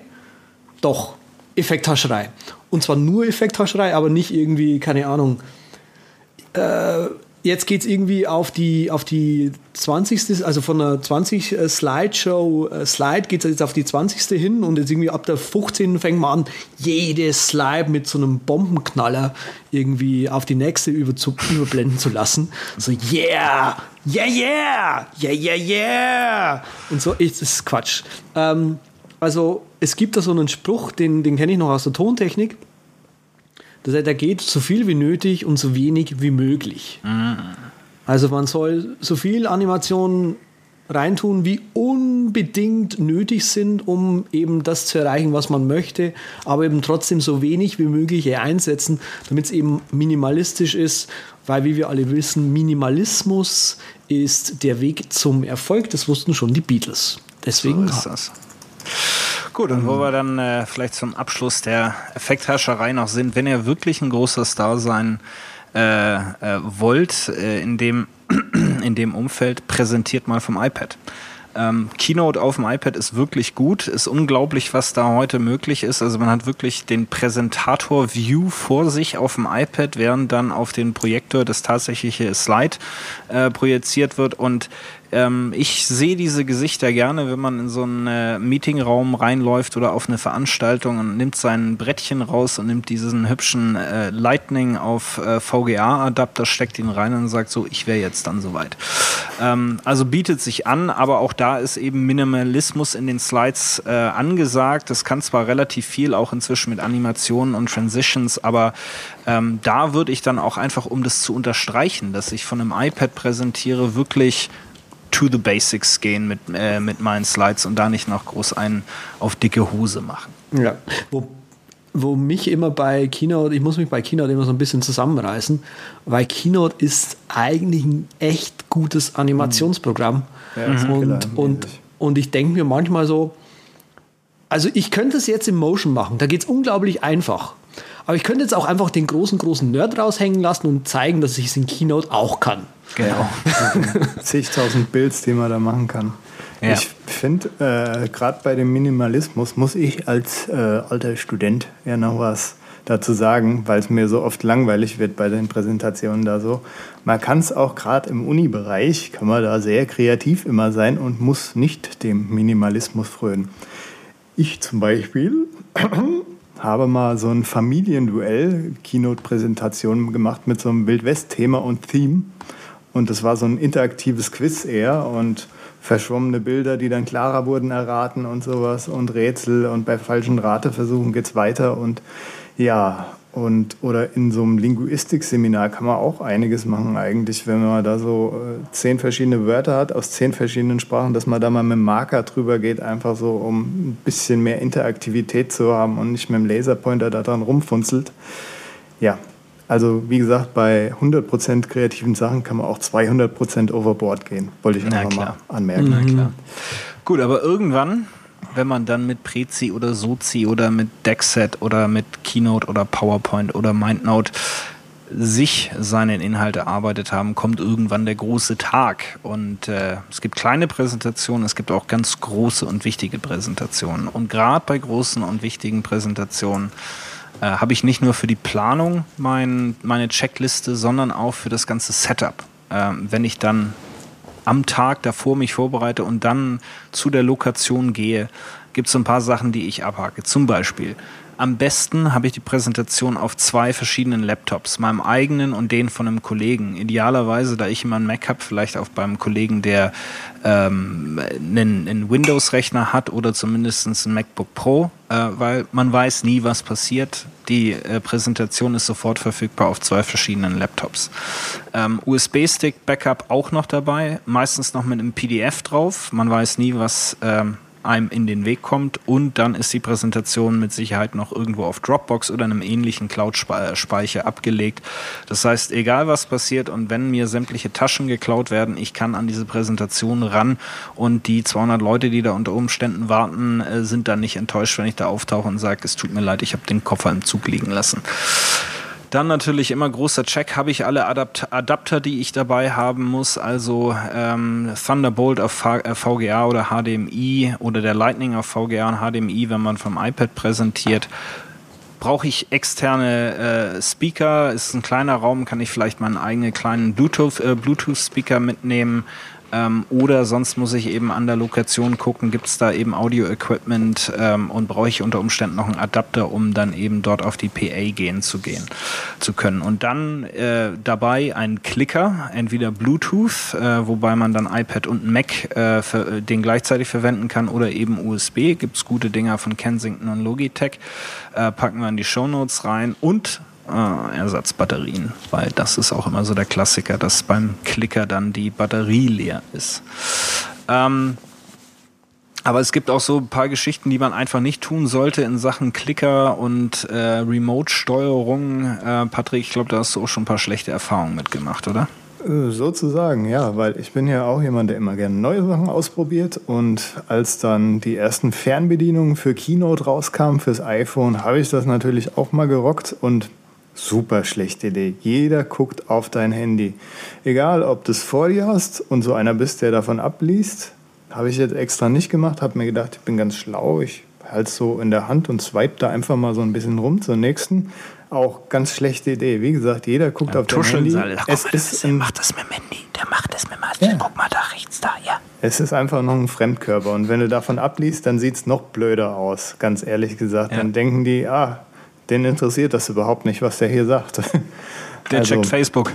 doch Effekthascherei. Und zwar nur Effekthascherei, aber nicht irgendwie, keine Ahnung. Äh, jetzt geht es irgendwie auf die, auf die 20. Also von der 20 äh, Slideshow, äh, Slide geht es jetzt auf die 20. hin und jetzt irgendwie ab der 15. fängt man an, jede Slide mit so einem Bombenknaller irgendwie auf die nächste über zu, überblenden zu lassen. So, yeah, yeah, yeah, yeah, yeah, yeah. Und so ist es Quatsch. Ähm, also es gibt da so einen Spruch, den, den kenne ich noch aus der Tontechnik. Das heißt, da geht so viel wie nötig und so wenig wie möglich. Mhm. Also man soll so viel Animation reintun, wie unbedingt nötig sind, um eben das zu erreichen, was man möchte, aber eben trotzdem so wenig wie möglich einsetzen, damit es eben minimalistisch ist, weil wie wir alle wissen, Minimalismus ist der Weg zum Erfolg. Das wussten schon die Beatles. Deswegen so ist das. Gut, und wo wir dann äh, vielleicht zum Abschluss der Effekthascherei noch sind, wenn ihr wirklich ein großer Star sein äh, äh, wollt, äh, in dem in dem Umfeld präsentiert mal vom iPad. Ähm, Keynote auf dem iPad ist wirklich gut, ist unglaublich, was da heute möglich ist. Also man hat wirklich den Präsentator-View vor sich auf dem iPad, während dann auf den Projektor das tatsächliche Slide äh, projiziert wird und ähm, ich sehe diese Gesichter gerne, wenn man in so einen äh, Meetingraum reinläuft oder auf eine Veranstaltung und nimmt sein Brettchen raus und nimmt diesen hübschen äh, Lightning auf äh, VGA-Adapter, steckt ihn rein und sagt so, ich wäre jetzt dann soweit. Ähm, also bietet sich an, aber auch da ist eben Minimalismus in den Slides äh, angesagt. Das kann zwar relativ viel, auch inzwischen mit Animationen und Transitions, aber ähm, da würde ich dann auch einfach, um das zu unterstreichen, dass ich von einem iPad präsentiere, wirklich to the basics gehen mit, äh, mit meinen Slides und da nicht noch groß einen auf dicke Hose machen. Ja, wo, wo mich immer bei Keynote, ich muss mich bei Keynote immer so ein bisschen zusammenreißen, weil Keynote ist eigentlich ein echt gutes Animationsprogramm. Ja, und, und, und ich denke mir manchmal so, also ich könnte es jetzt im Motion machen, da geht es unglaublich einfach. Aber ich könnte jetzt auch einfach den großen, großen Nerd raushängen lassen und zeigen, dass ich es in Keynote auch kann. Genau. Zigtausend Builds, die man da machen kann. Ja. Ich finde, äh, gerade bei dem Minimalismus muss ich als äh, alter Student ja noch was dazu sagen, weil es mir so oft langweilig wird bei den Präsentationen da so. Man kann es auch gerade im Uni-Bereich, kann man da sehr kreativ immer sein und muss nicht dem Minimalismus frönen. Ich zum Beispiel habe mal so ein Familienduell, Keynote-Präsentation gemacht mit so einem Wildwest-Thema und Theme. Und das war so ein interaktives Quiz eher und verschwommene Bilder, die dann klarer wurden, erraten und sowas und Rätsel und bei falschen Rateversuchen geht es weiter und ja, und oder in so einem Linguistikseminar kann man auch einiges machen eigentlich, wenn man da so äh, zehn verschiedene Wörter hat aus zehn verschiedenen Sprachen, dass man da mal mit dem Marker drüber geht, einfach so, um ein bisschen mehr Interaktivität zu haben und nicht mit dem Laserpointer da dran rumfunzelt. Ja, also wie gesagt, bei 100% kreativen Sachen kann man auch 200% overboard gehen. Wollte ich einfach mal anmerken. Na klar. Gut, aber irgendwann, wenn man dann mit Prezi oder Sozi oder mit Deckset oder mit Keynote oder PowerPoint oder MindNote sich seine Inhalte erarbeitet haben, kommt irgendwann der große Tag. Und äh, es gibt kleine Präsentationen, es gibt auch ganz große und wichtige Präsentationen. Und gerade bei großen und wichtigen Präsentationen äh, habe ich nicht nur für die Planung mein, meine Checkliste, sondern auch für das ganze Setup. Äh, wenn ich dann am Tag davor mich vorbereite und dann zu der Lokation gehe, gibt es ein paar Sachen, die ich abhake. Zum Beispiel am besten habe ich die Präsentation auf zwei verschiedenen Laptops, meinem eigenen und den von einem Kollegen. Idealerweise, da ich immer einen Mac habe, vielleicht auch beim Kollegen, der ähm, einen, einen Windows-Rechner hat oder zumindest ein MacBook Pro, äh, weil man weiß nie, was passiert. Die äh, Präsentation ist sofort verfügbar auf zwei verschiedenen Laptops. Ähm, USB-Stick-Backup auch noch dabei, meistens noch mit einem PDF drauf. Man weiß nie, was ähm, einem in den Weg kommt und dann ist die Präsentation mit Sicherheit noch irgendwo auf Dropbox oder einem ähnlichen Cloud-Speicher abgelegt. Das heißt, egal was passiert und wenn mir sämtliche Taschen geklaut werden, ich kann an diese Präsentation ran und die 200 Leute, die da unter Umständen warten, äh, sind dann nicht enttäuscht, wenn ich da auftauche und sage, es tut mir leid, ich habe den Koffer im Zug liegen lassen. Dann natürlich immer großer Check, habe ich alle Adapt Adapter, die ich dabei haben muss, also ähm, Thunderbolt auf VGA äh, oder HDMI oder der Lightning auf VGA und HDMI, wenn man vom iPad präsentiert. Brauche ich externe äh, Speaker? Ist ein kleiner Raum, kann ich vielleicht meinen eigenen kleinen Bluetooth-Speaker äh, Bluetooth mitnehmen? Ähm, oder sonst muss ich eben an der Lokation gucken, gibt es da eben Audio-Equipment ähm, und brauche ich unter Umständen noch einen Adapter, um dann eben dort auf die PA gehen zu gehen zu können. Und dann äh, dabei ein Clicker, entweder Bluetooth, äh, wobei man dann iPad und Mac äh, für, den gleichzeitig verwenden kann, oder eben USB. Gibt es gute Dinger von Kensington und Logitech. Äh, packen wir in die Show Notes rein und äh, Ersatzbatterien, weil das ist auch immer so der Klassiker, dass beim Klicker dann die Batterie leer ist. Ähm, aber es gibt auch so ein paar Geschichten, die man einfach nicht tun sollte in Sachen Klicker und äh, Remote-Steuerung. Äh, Patrick, ich glaube, da hast du auch schon ein paar schlechte Erfahrungen mitgemacht, oder? Äh, Sozusagen, ja, weil ich bin ja auch jemand, der immer gerne neue Sachen ausprobiert. Und als dann die ersten Fernbedienungen für Keynote rauskamen fürs iPhone, habe ich das natürlich auch mal gerockt und super schlechte Idee. Jeder guckt auf dein Handy. Egal, ob du es vor dir hast und so einer bist, der davon abliest, habe ich jetzt extra nicht gemacht, habe mir gedacht, ich bin ganz schlau, ich halte es so in der Hand und swipe da einfach mal so ein bisschen rum zur nächsten. Auch ganz schlechte Idee. Wie gesagt, jeder guckt auf dein Handy. Es ist ein, macht das mit dem Handy. Der macht das mit dem Ja. Guck mal da rechts da, ja. es ist einfach noch ein Fremdkörper. Und wenn du davon abliest, dann sieht es noch blöder aus, ganz ehrlich gesagt. Ja. Dann denken die, ah, den interessiert das überhaupt nicht, was der hier sagt. Der Also- checkt Facebook.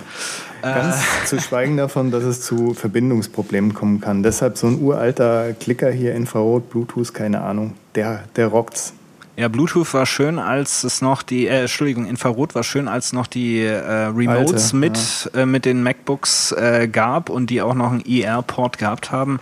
Ganz zu schweigen davon, dass es zu Verbindungsproblemen kommen kann. Deshalb so ein uralter Klicker hier, Infrarot, Bluetooth, keine Ahnung, der, der rockt's. Ja, Bluetooth war schön, als es noch die, äh, Entschuldigung, Infrarot war schön, als noch die äh, Remotes Alte, mit, äh, mit den MacBooks äh, gab und die auch noch einen IR-Port gehabt haben.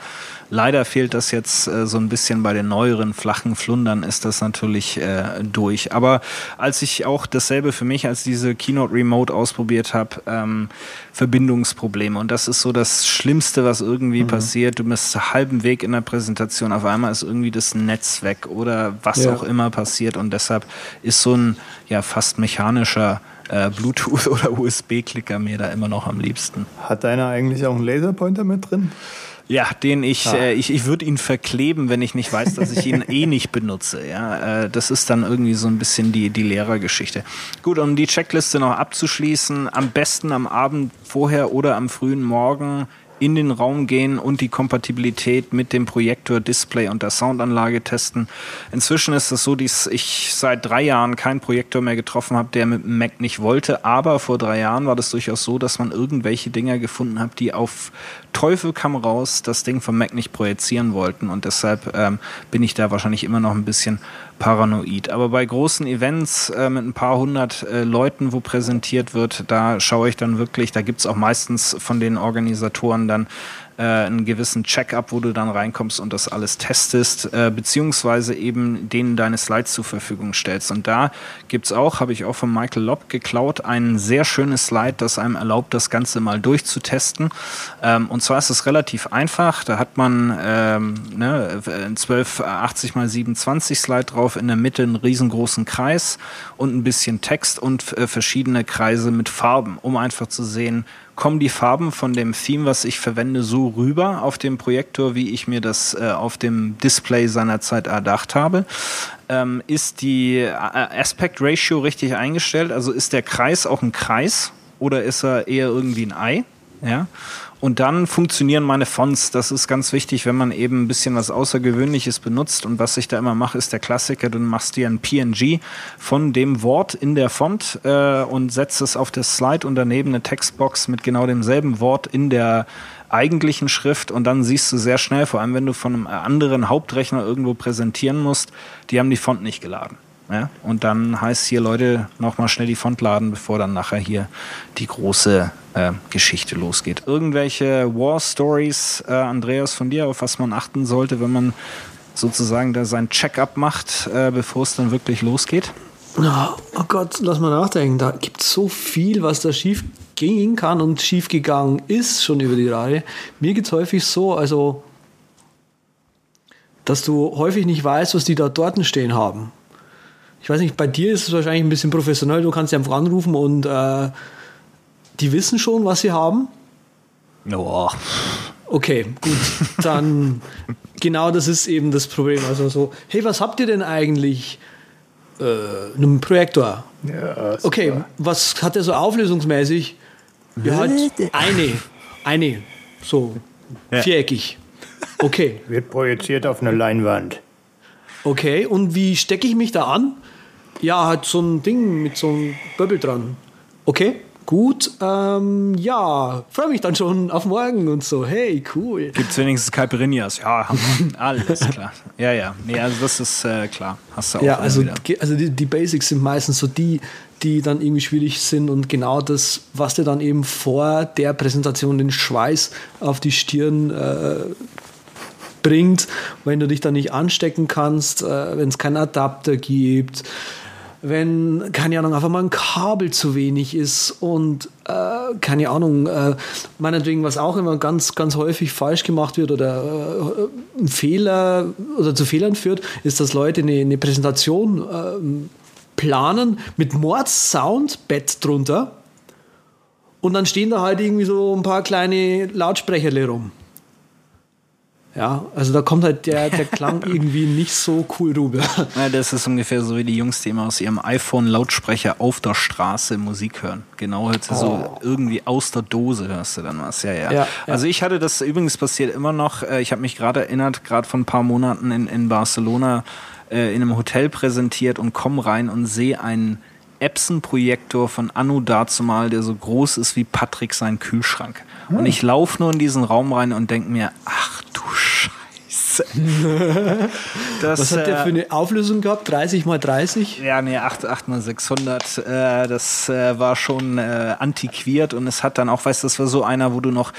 Leider fehlt das jetzt äh, so ein bisschen bei den neueren flachen Flundern ist das natürlich äh, durch. Aber als ich auch dasselbe für mich als diese Keynote Remote ausprobiert habe, ähm, Verbindungsprobleme. Und das ist so das Schlimmste, was irgendwie passiert. Du bist halben Weg in der Präsentation, auf einmal ist irgendwie das Netz weg oder was Ja. auch immer passiert. Und deshalb ist so ein ja fast mechanischer äh, Bluetooth- oder USB-Klicker mir da immer noch am liebsten. Hat deiner eigentlich auch einen Laserpointer mit drin? Ja, den ich, Ah. äh, ich, ich würde ihn verkleben, wenn ich nicht weiß, dass ich ihn eh nicht benutze. Ja, äh, das ist dann irgendwie so ein bisschen die, die Lehrergeschichte. Gut, um die Checkliste noch abzuschließen, am besten am Abend vorher oder am frühen Morgen in den Raum gehen und die Kompatibilität mit dem Projektor, Display und der Soundanlage testen. Inzwischen ist es so, dass ich seit drei Jahren keinen Projektor mehr getroffen habe, der mit dem Mac nicht wollte. Aber vor drei Jahren war das durchaus so, dass man irgendwelche Dinger gefunden hat, die auf Teufel kam raus das Ding vom Mac nicht projizieren wollten. Und deshalb ähm, bin ich da wahrscheinlich immer noch ein bisschen paranoid. Aber bei großen Events äh, mit ein paar hundert äh, Leuten, wo präsentiert wird, da schaue ich dann wirklich, da gibt's auch meistens von den Organisatoren dann äh, einen gewissen Check-up, wo du dann reinkommst und das alles testest, äh, beziehungsweise eben denen deine Slides zur Verfügung stellst. Und da gibt's auch, habe ich auch von Michael Lobb geklaut, ein sehr schönes Slide, das einem erlaubt, das Ganze mal durchzutesten. Ähm, und zwar ist es relativ einfach. Da hat man ähm, ne, ein 1280 mal 27 Slide drauf, in der Mitte einen riesengroßen Kreis und ein bisschen Text und äh, verschiedene Kreise mit Farben, um einfach zu sehen, kommen die Farben von dem Theme, was ich verwende, so rüber auf dem Projektor, wie ich mir das äh, auf dem Display seinerzeit erdacht habe? Ähm, ist die äh, Aspect Ratio richtig eingestellt? Also ist der Kreis auch ein Kreis oder ist er eher irgendwie ein Ei? Ja. Und dann funktionieren meine Fonts. Das ist ganz wichtig, wenn man eben ein bisschen was Außergewöhnliches benutzt. Und was ich da immer mache, ist der Klassiker. Du machst dir ein PNG von dem Wort in der Font äh, und setzt es auf das Slide und daneben eine Textbox mit genau demselben Wort in der eigentlichen Schrift und dann siehst du sehr schnell, vor allem wenn du von einem anderen Hauptrechner irgendwo präsentieren musst, die haben die Font nicht geladen. Ja? Und dann heißt hier, Leute, nochmal schnell die Font laden, bevor dann nachher hier die große äh, Geschichte losgeht. Irgendwelche War Stories, äh, Andreas, von dir, auf was man achten sollte, wenn man sozusagen da sein Check-up macht, äh, bevor es dann wirklich losgeht? Oh Gott, lass mal nachdenken. Da gibt es so viel, was da schief gehen kann und schief gegangen ist schon über die Jahre. Mir geht es häufig so, also, dass du häufig nicht weißt, was die da dort stehen haben. Ich weiß nicht, bei dir ist es wahrscheinlich ein bisschen professionell. Du kannst sie einfach anrufen und äh, die wissen schon, was sie haben. Ja. Okay, gut, dann genau das ist eben das Problem. Also so, hey, was habt ihr denn eigentlich? Äh, einen Projektor. Ja, Okay, was hat der so auflösungsmäßig? Ja, halt eine, eine, so viereckig. Okay, Wird projiziert auf eine Leinwand. okay. Und wie stecke ich mich da an? Ja, halt so ein Ding mit so einem Böbbel dran. Okay, gut. Ähm, ja, freue mich dann schon auf morgen und so. Hey, cool. Gibt es wenigstens Caipirinhas? Ja, alles klar. Ja, ja. Nee, also das ist äh, klar. Hast du auch Ja, also, also die, die Basics sind meistens so die, die dann irgendwie schwierig sind und genau das, was dir dann eben vor der Präsentation den Schweiß auf die Stirn äh, bringt, wenn du dich da nicht anstecken kannst, äh, wenn es keinen Adapter gibt, wenn, keine Ahnung, einfach mal ein Kabel zu wenig ist und äh, keine Ahnung, äh, meinetwegen, was auch immer ganz, ganz häufig falsch gemacht wird oder äh, ein Fehler oder zu Fehlern führt, ist, dass Leute eine, eine Präsentation äh, planen mit Mordssound, Bett drunter und dann stehen da halt irgendwie so ein paar kleine Lautsprecherle rum. Ja, also da kommt halt der, der Klang irgendwie nicht so cool rüber. Ja, das ist ungefähr so wie die Jungs, die immer aus ihrem iPhone-Lautsprecher auf der Straße Musik hören. Genau, hört oh. so irgendwie aus der Dose hörst du dann was. Ja, ja. ja also ich hatte das übrigens passiert immer noch. Äh, ich habe mich gerade erinnert, gerade vor ein paar Monaten in, in Barcelona äh, in einem Hotel präsentiert und komme rein und sehe einen Epson-Projektor von Anno dazumal, der so groß ist wie Patrick sein Kühlschrank. Hm. Und ich laufe nur in diesen Raum rein und denke mir, ach du Scheiße. das, Was hat der für eine Auflösung gehabt? 30 mal 30? Ja, nee, 8, 8 mal 600. Äh, das äh, war schon äh, antiquiert und es hat dann auch, weißt du, das war so einer, wo du noch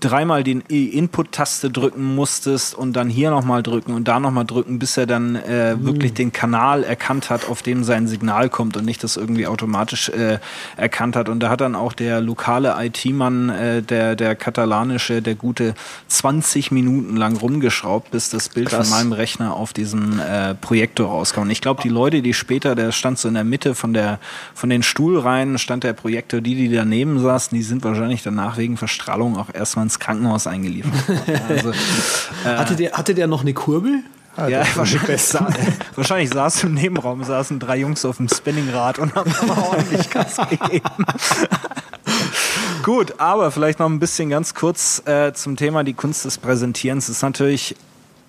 dreimal die Input-Taste drücken musstest und dann hier nochmal drücken und da nochmal drücken, bis er dann äh, mhm. wirklich den Kanal erkannt hat, auf dem sein Signal kommt und nicht das irgendwie automatisch äh, erkannt hat. Und da hat dann auch der lokale IT-Mann, äh, der, der katalanische, der gute 20 Minuten lang rumgeschraubt, bis das Bild Krass. von meinem Rechner auf diesem äh, Projektor rauskam. Und ich glaube, die Leute, die später, der stand so in der Mitte von der von den Stuhlreihen, stand der Projektor, die, die daneben saßen, die sind wahrscheinlich danach wegen Verstrahlung auch erstmal ins Krankenhaus eingeliefert Also, äh, hatte, der, hatte der noch eine Kurbel? Ah, ja, wahrscheinlich, sa wahrscheinlich saß im Nebenraum saßen drei Jungs auf dem Spinningrad und haben ordentlich Gas gegeben. Gut, aber vielleicht noch ein bisschen ganz kurz äh, zum Thema die Kunst des Präsentierens. Das ist natürlich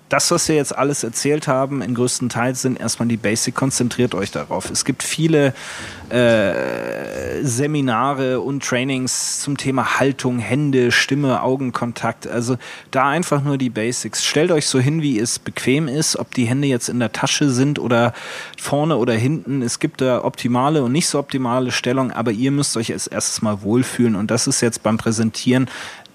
das, was wir jetzt alles erzählt haben, in größten Teil sind erstmal die Basic. Konzentriert euch darauf. Es gibt viele äh, Seminare und Trainings zum Thema Haltung, Hände, Stimme, Augenkontakt. Also da einfach nur die Basics. Stellt euch so hin, wie es bequem ist, ob die Hände jetzt in der Tasche sind oder vorne oder hinten. Es gibt da optimale und nicht so optimale Stellungen, aber ihr müsst euch als erstes mal wohlfühlen. Und das ist jetzt beim Präsentieren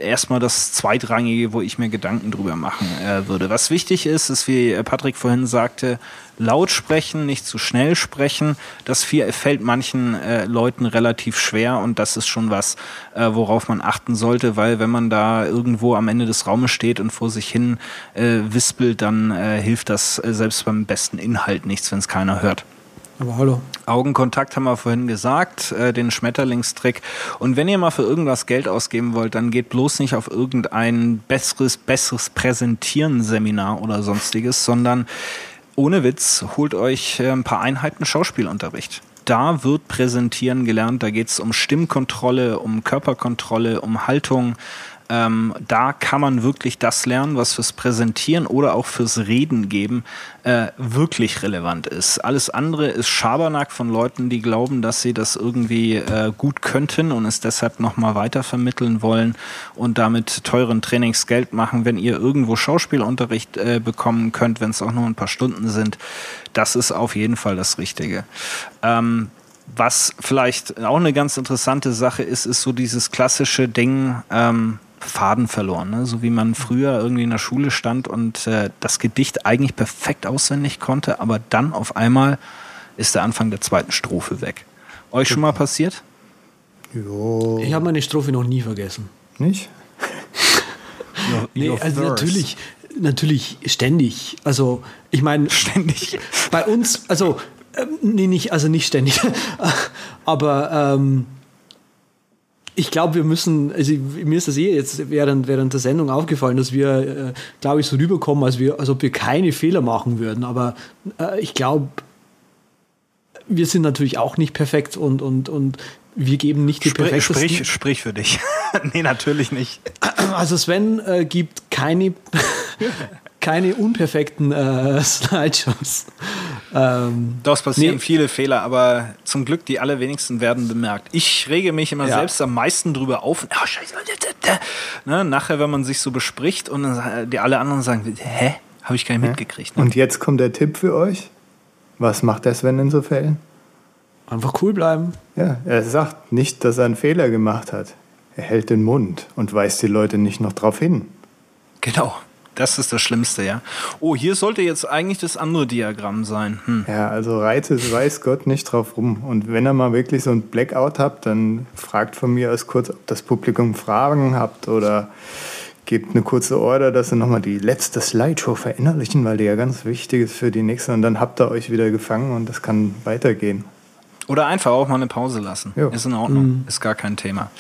erstmal das Zweitrangige, wo ich mir Gedanken drüber machen äh, würde. Was wichtig ist, ist, wie Patrick vorhin sagte, laut sprechen, nicht zu schnell sprechen. Das fällt manchen äh, Leuten relativ schwer und das ist schon was, äh, worauf man achten sollte, weil wenn man da irgendwo am Ende des Raumes steht und vor sich hin äh, wispelt, dann äh, hilft das äh, selbst beim besten Inhalt nichts, wenn es keiner hört. Aber hallo. Augenkontakt haben wir vorhin gesagt, äh, den Schmetterlingstrick. Und wenn ihr mal für irgendwas Geld ausgeben wollt, dann geht bloß nicht auf irgendein besseres, besseres Präsentieren-Seminar oder sonstiges, sondern ohne Witz, holt euch äh, ein paar Einheiten Schauspielunterricht. Da wird Präsentieren gelernt, da geht es um Stimmkontrolle, um Körperkontrolle, um Haltung, ähm, da kann man wirklich das lernen, was fürs Präsentieren oder auch fürs Reden geben äh, wirklich relevant ist. Alles andere ist Schabernack von Leuten, die glauben, dass sie das irgendwie äh, gut könnten und es deshalb nochmal weitervermitteln wollen und damit teuren Trainings Geld machen. Wenn ihr irgendwo Schauspielunterricht äh, bekommen könnt, wenn es auch nur ein paar Stunden sind, das ist auf jeden Fall das Richtige. Ähm, was vielleicht auch eine ganz interessante Sache ist, ist so dieses klassische Ding, ähm, Faden verloren. Ne? So wie man früher irgendwie in der Schule stand und äh, das Gedicht eigentlich perfekt auswendig konnte, aber dann auf einmal ist der Anfang der zweiten Strophe weg. Euch schon mal passiert? Jo. Ich habe meine Strophe noch nie vergessen. Nicht? your, nee, also natürlich, natürlich ständig. Also ich meine ständig. Bei uns, also äh, nee, nicht, also nicht ständig, aber ähm, ich glaube, wir müssen, also mir ist das eh jetzt während, während der Sendung aufgefallen, dass wir, äh, glaube ich, so rüberkommen, als, wir, als ob wir keine Fehler machen würden. Aber äh, ich glaube, wir sind natürlich auch nicht perfekt und, und, und wir geben nicht die sprich, perfektesten... Sprich, sprich für dich. nee, natürlich nicht. Also Sven äh, gibt keine keine unperfekten äh, Slideshows. Ähm, Doch, es passieren nee. viele Fehler, aber zum Glück die allerwenigsten werden bemerkt. Ich rege mich immer ja. selbst am meisten drüber auf. Oh, scheiße. Ne, nachher, wenn man sich so bespricht und dann, die alle anderen sagen, hä? Habe ich gar nicht ja. mitgekriegt. Ne? Und jetzt kommt der Tipp für euch. Was macht der Sven in so Fällen? Einfach cool bleiben. Ja, er sagt nicht, dass er einen Fehler gemacht hat. Er hält den Mund und weist die Leute nicht noch drauf hin. Genau. Das ist das Schlimmste, ja. Oh, hier sollte jetzt eigentlich das andere Diagramm sein. Hm. Ja, also reitet, weiß Gott nicht drauf rum. Und wenn ihr mal wirklich so ein Blackout habt, dann fragt von mir aus kurz, ob das Publikum Fragen habt oder gebt eine kurze Order, dass ihr nochmal die letzte Slideshow verinnerlichen, weil die ja ganz wichtig ist für die nächste. Und dann habt ihr euch wieder gefangen und das kann weitergehen. Oder einfach auch mal eine Pause lassen. Jo. Ist in Ordnung. Mhm. Ist gar kein Thema.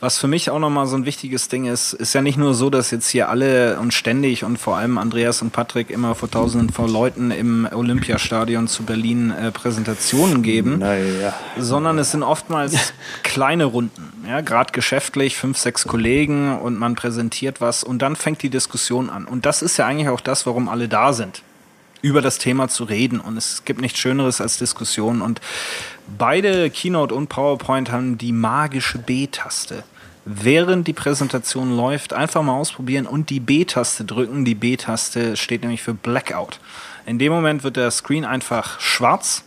Was für mich auch nochmal so ein wichtiges Ding ist, ist ja nicht nur so, dass jetzt hier alle und ständig und vor allem Andreas und Patrick immer vor tausenden von Leuten im Olympiastadion zu Berlin äh, Präsentationen geben, Naja. sondern es sind oftmals kleine Runden. Ja, gerade geschäftlich, fünf, sechs Kollegen und man präsentiert was und dann fängt die Diskussion an. Und das ist ja eigentlich auch das, warum alle da sind über das Thema zu reden. Und es gibt nichts Schöneres als Diskussionen. Und beide Keynote und PowerPoint haben die magische B-Taste. Während die Präsentation läuft, einfach mal ausprobieren und die B-Taste drücken. Die B-Taste steht nämlich für Blackout. In dem Moment wird der Screen einfach schwarz.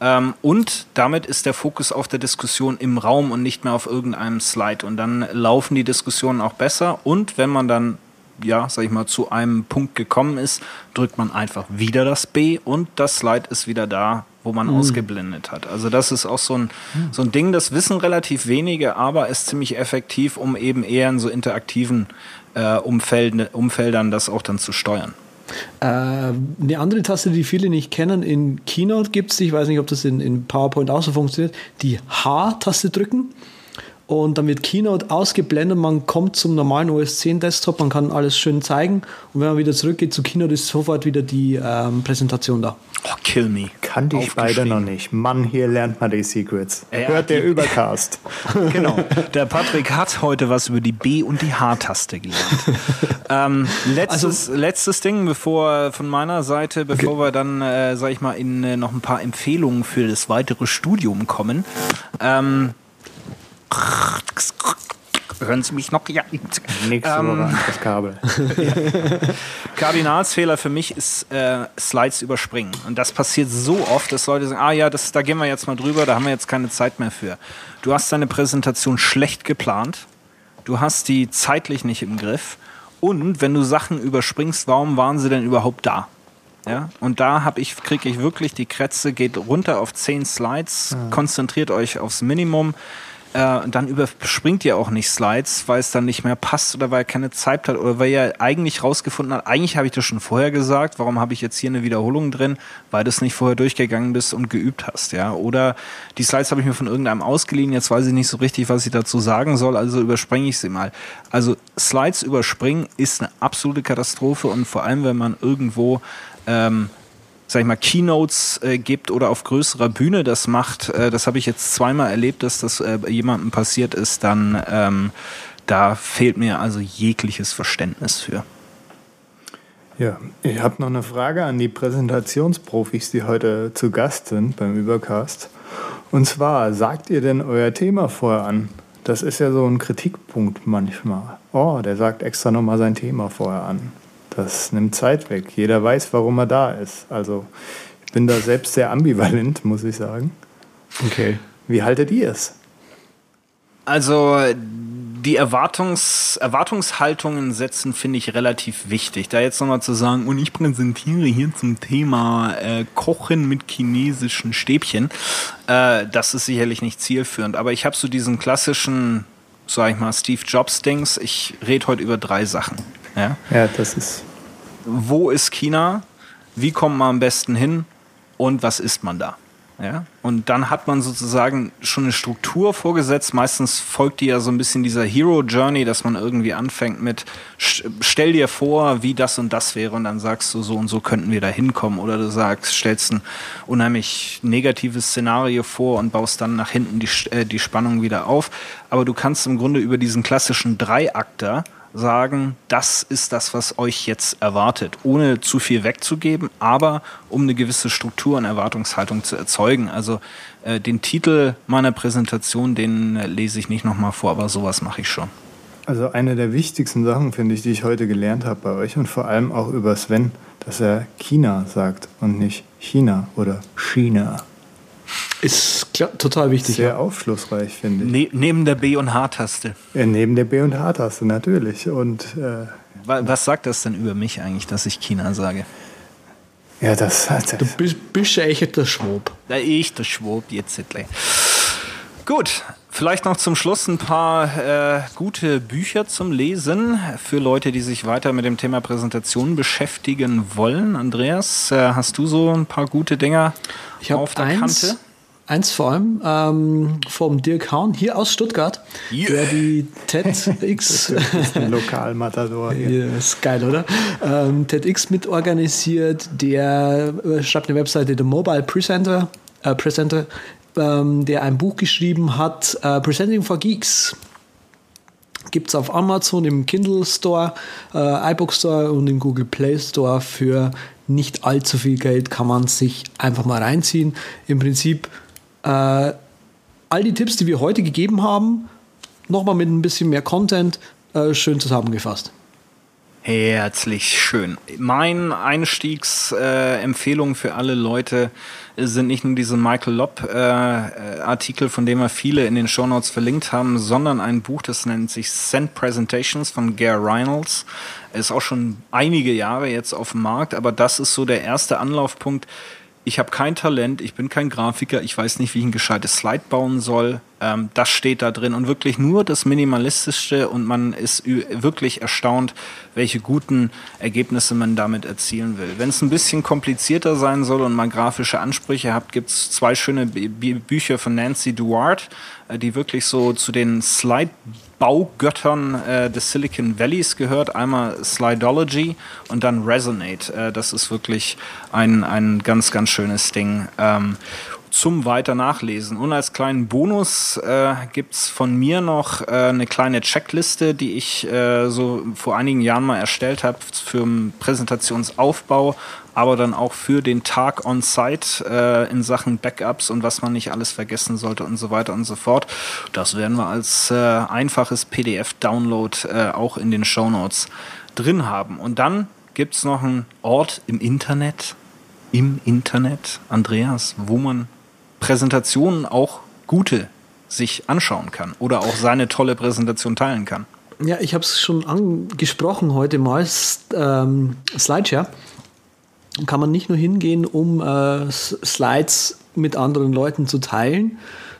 Ähm, und damit ist der Fokus auf der Diskussion im Raum und nicht mehr auf irgendeinem Slide. Und dann laufen die Diskussionen auch besser. Und wenn man dann ja, sag ich mal, zu einem Punkt gekommen ist, drückt man einfach wieder das B und das Slide ist wieder da, wo man mhm. ausgeblendet hat. Also das ist auch so ein, so ein Ding, das wissen relativ wenige, aber ist ziemlich effektiv, um eben eher in so interaktiven äh, Umfelden, Umfeldern das auch dann zu steuern. Äh, eine andere Taste, die viele nicht kennen, in Keynote gibt es, ich weiß nicht, ob das in, in PowerPoint auch so funktioniert, die H-Taste drücken und dann wird Keynote ausgeblendet, man kommt zum normalen OS 10 Desktop, man kann alles schön zeigen und wenn man wieder zurückgeht zu Keynote, ist sofort wieder die ähm, Präsentation da. Oh, kill me. Kann ich weiter noch nicht. Mann, hier lernt man die Secrets. Ja, Hört der Übercast. genau. Der Patrick hat heute was über die B- und die H-Taste gelernt. ähm, letztes, also, letztes Ding, bevor von meiner Seite, bevor okay. wir dann, äh, sag ich mal, in äh, noch ein paar Empfehlungen für das weitere Studium kommen. Ähm, Hören Sie mich noch? Ja. Nächste ähm, Woche das Kabel. Kardinalsfehler für mich ist äh, Slides überspringen. Und das passiert so oft, dass Leute sagen, ah ja, das, da gehen wir jetzt mal drüber, da haben wir jetzt keine Zeit mehr für. Du hast deine Präsentation schlecht geplant. Du hast die zeitlich nicht im Griff. Und wenn du Sachen überspringst, warum waren sie denn überhaupt da? Ja, und da habe ich, kriege ich wirklich die Krätze, geht runter auf zehn Slides, ja. konzentriert euch aufs Minimum äh, dann überspringt ihr auch nicht Slides, weil es dann nicht mehr passt oder weil er keine Zeit hat oder weil ihr eigentlich rausgefunden hat, eigentlich habe ich das schon vorher gesagt, warum habe ich jetzt hier eine Wiederholung drin, weil du es nicht vorher durchgegangen bist und geübt hast, ja. Oder die Slides habe ich mir von irgendeinem ausgeliehen, jetzt weiß ich nicht so richtig, was ich dazu sagen soll, also überspringe ich sie mal. Also Slides überspringen ist eine absolute Katastrophe und vor allem, wenn man irgendwo ähm, sag ich mal, Keynotes äh, gibt oder auf größerer Bühne das macht, äh, das habe ich jetzt zweimal erlebt, dass das äh, jemandem passiert ist, dann ähm, da fehlt mir also jegliches Verständnis für. Ja, ich habe noch eine Frage an die Präsentationsprofis, die heute zu Gast sind beim Übercast. Und zwar, sagt ihr denn euer Thema vorher an? Das ist ja so ein Kritikpunkt manchmal. Oh, der sagt extra nochmal sein Thema vorher an. Das nimmt Zeit weg. Jeder weiß, warum er da ist. Also ich bin da selbst sehr ambivalent, muss ich sagen. Okay. Wie haltet ihr es? Also die Erwartungs Erwartungshaltungen setzen finde ich relativ wichtig. Da jetzt nochmal zu sagen, und ich präsentiere hier zum Thema äh, Kochen mit chinesischen Stäbchen, äh, das ist sicherlich nicht zielführend. Aber ich habe so diesen klassischen, sag ich mal, Steve Jobs-Dings. Ich rede heute über drei Sachen. Ja, ja das ist. Wo ist China? Wie kommt man am besten hin? Und was isst man da? Ja? Und dann hat man sozusagen schon eine Struktur vorgesetzt. Meistens folgt die ja so ein bisschen dieser Hero Journey, dass man irgendwie anfängt mit, stell dir vor, wie das und das wäre und dann sagst du, so und so könnten wir da hinkommen. Oder du sagst, stellst ein unheimlich negatives Szenario vor und baust dann nach hinten die, äh, die Spannung wieder auf. Aber du kannst im Grunde über diesen klassischen Dreiakter sagen, das ist das, was euch jetzt erwartet, ohne zu viel wegzugeben, aber um eine gewisse Struktur und Erwartungshaltung zu erzeugen. Also äh, den Titel meiner Präsentation, den äh, lese ich nicht nochmal vor, aber sowas mache ich schon. Also eine der wichtigsten Sachen, finde ich, die ich heute gelernt habe bei euch und vor allem auch über Sven, dass er China sagt und nicht China oder China. Ist klar, total wichtig. Sehr ja. aufschlussreich, finde ich. Ne neben der B- und H-Taste. Ja, neben der B- und H-Taste, natürlich. Und äh, Wa- Was sagt das denn über mich eigentlich, dass ich China sage? ja, das, das Du bist, bist ja echt der Schwab. Da ich, der Schwab, jetzt. Gut, vielleicht noch zum Schluss ein paar äh, gute Bücher zum Lesen für Leute, die sich weiter mit dem Thema Präsentation beschäftigen wollen. Andreas, äh, hast du so ein paar gute Dinger Ich auf der eins, Kante? eins vor allem ähm, vom Dirk Hahn hier aus Stuttgart, Yeah. der die TEDx Lokalmatador hier. Ja, ist geil, oder? Ähm, TEDx mitorganisiert, der äh, schreibt eine Webseite, The Mobile Presenter, äh, Presenter ähm, der ein Buch geschrieben hat, äh, Presenting for Geeks. Gibt es auf Amazon, im Kindle Store, äh, iBook Store und im Google Play Store für nicht allzu viel Geld kann man sich einfach mal reinziehen. Im Prinzip äh, all die Tipps, die wir heute gegeben haben, nochmal mit ein bisschen mehr Content äh, schön zusammengefasst. Herzlich schön. Mein Einstiegsempfehlung äh, für alle Leute sind nicht nur diese Michael Lopp äh, von dem wir viele in den Shownotes verlinkt haben, sondern ein Buch, das nennt sich Send Presentations von Gare Reynolds. Ist auch schon einige Jahre jetzt auf dem Markt, aber das ist so der erste Anlaufpunkt. Ich habe kein Talent, ich bin kein Grafiker, ich weiß nicht, wie ich ein gescheites Slide bauen soll. Ähm, das steht da drin und wirklich nur das Minimalistischste und man ist wirklich erstaunt, welche guten Ergebnisse man damit erzielen will. Wenn es ein bisschen komplizierter sein soll und man grafische Ansprüche habt, gibt es zwei schöne B Bücher von Nancy Duarte, äh, die wirklich so zu den Slide Baugöttern äh, des Silicon Valleys gehört. Einmal Slidology und dann Resonate. Äh, das ist wirklich ein, ein ganz, ganz schönes Ding. Ähm, zum weiter nachlesen. Und als kleinen Bonus äh, gibt's von mir noch äh, eine kleine Checkliste, die ich äh, so vor einigen Jahren mal erstellt habe für den Präsentationsaufbau, aber dann auch für den Tag on-site äh, in Sachen Backups und was man nicht alles vergessen sollte und so weiter und so fort. Das werden wir als äh, einfaches PDF-Download äh, auch in den Show Notes drin haben. Und dann gibt's noch einen Ort im Internet, im Internet, Andreas, wo man Präsentationen auch gute sich anschauen kann oder auch seine tolle Präsentation teilen kann. Ja, ich habe es schon angesprochen heute mal. Ähm, Slideshare kann man nicht nur hingehen, um äh, Slides mit anderen Leuten zu teilen,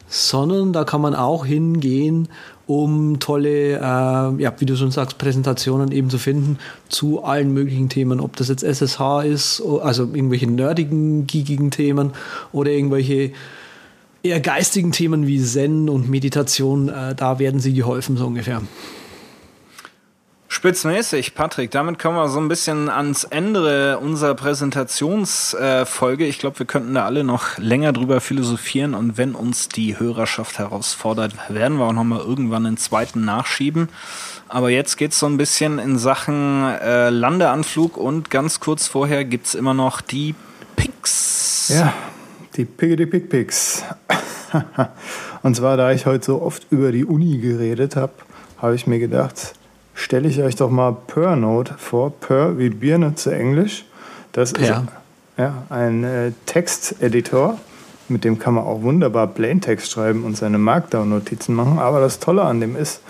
sondern da kann man auch hingehen, um tolle, äh, ja, wie du schon sagst, Präsentationen eben zu finden zu allen möglichen Themen, ob das jetzt SSH ist, also irgendwelche nerdigen, geekigen Themen oder irgendwelche eher geistigen Themen wie Zen und Meditation, äh, da werden sie geholfen, so ungefähr. Spitzmäßig, Patrick. Damit kommen wir so ein bisschen ans Ende unserer Präsentationsfolge. ich glaube, wir könnten da alle noch länger drüber philosophieren und wenn uns die Hörerschaft herausfordert, werden wir auch noch mal irgendwann einen zweiten nachschieben. Aber jetzt geht's so ein bisschen in Sachen äh, Landeanflug und ganz kurz vorher gibt's immer noch die Picks. Ja, die Piggity Pig Pigs. Und zwar, da ich heute so oft über die Uni geredet habe, habe ich mir gedacht, stelle ich euch doch mal Pernote vor. Per wie Birne zu Englisch. Das Per. ist ja, ein äh, Texteditor. Mit dem kann man auch wunderbar Plaintext schreiben und seine Markdown-Notizen machen. Aber das Tolle an dem ist,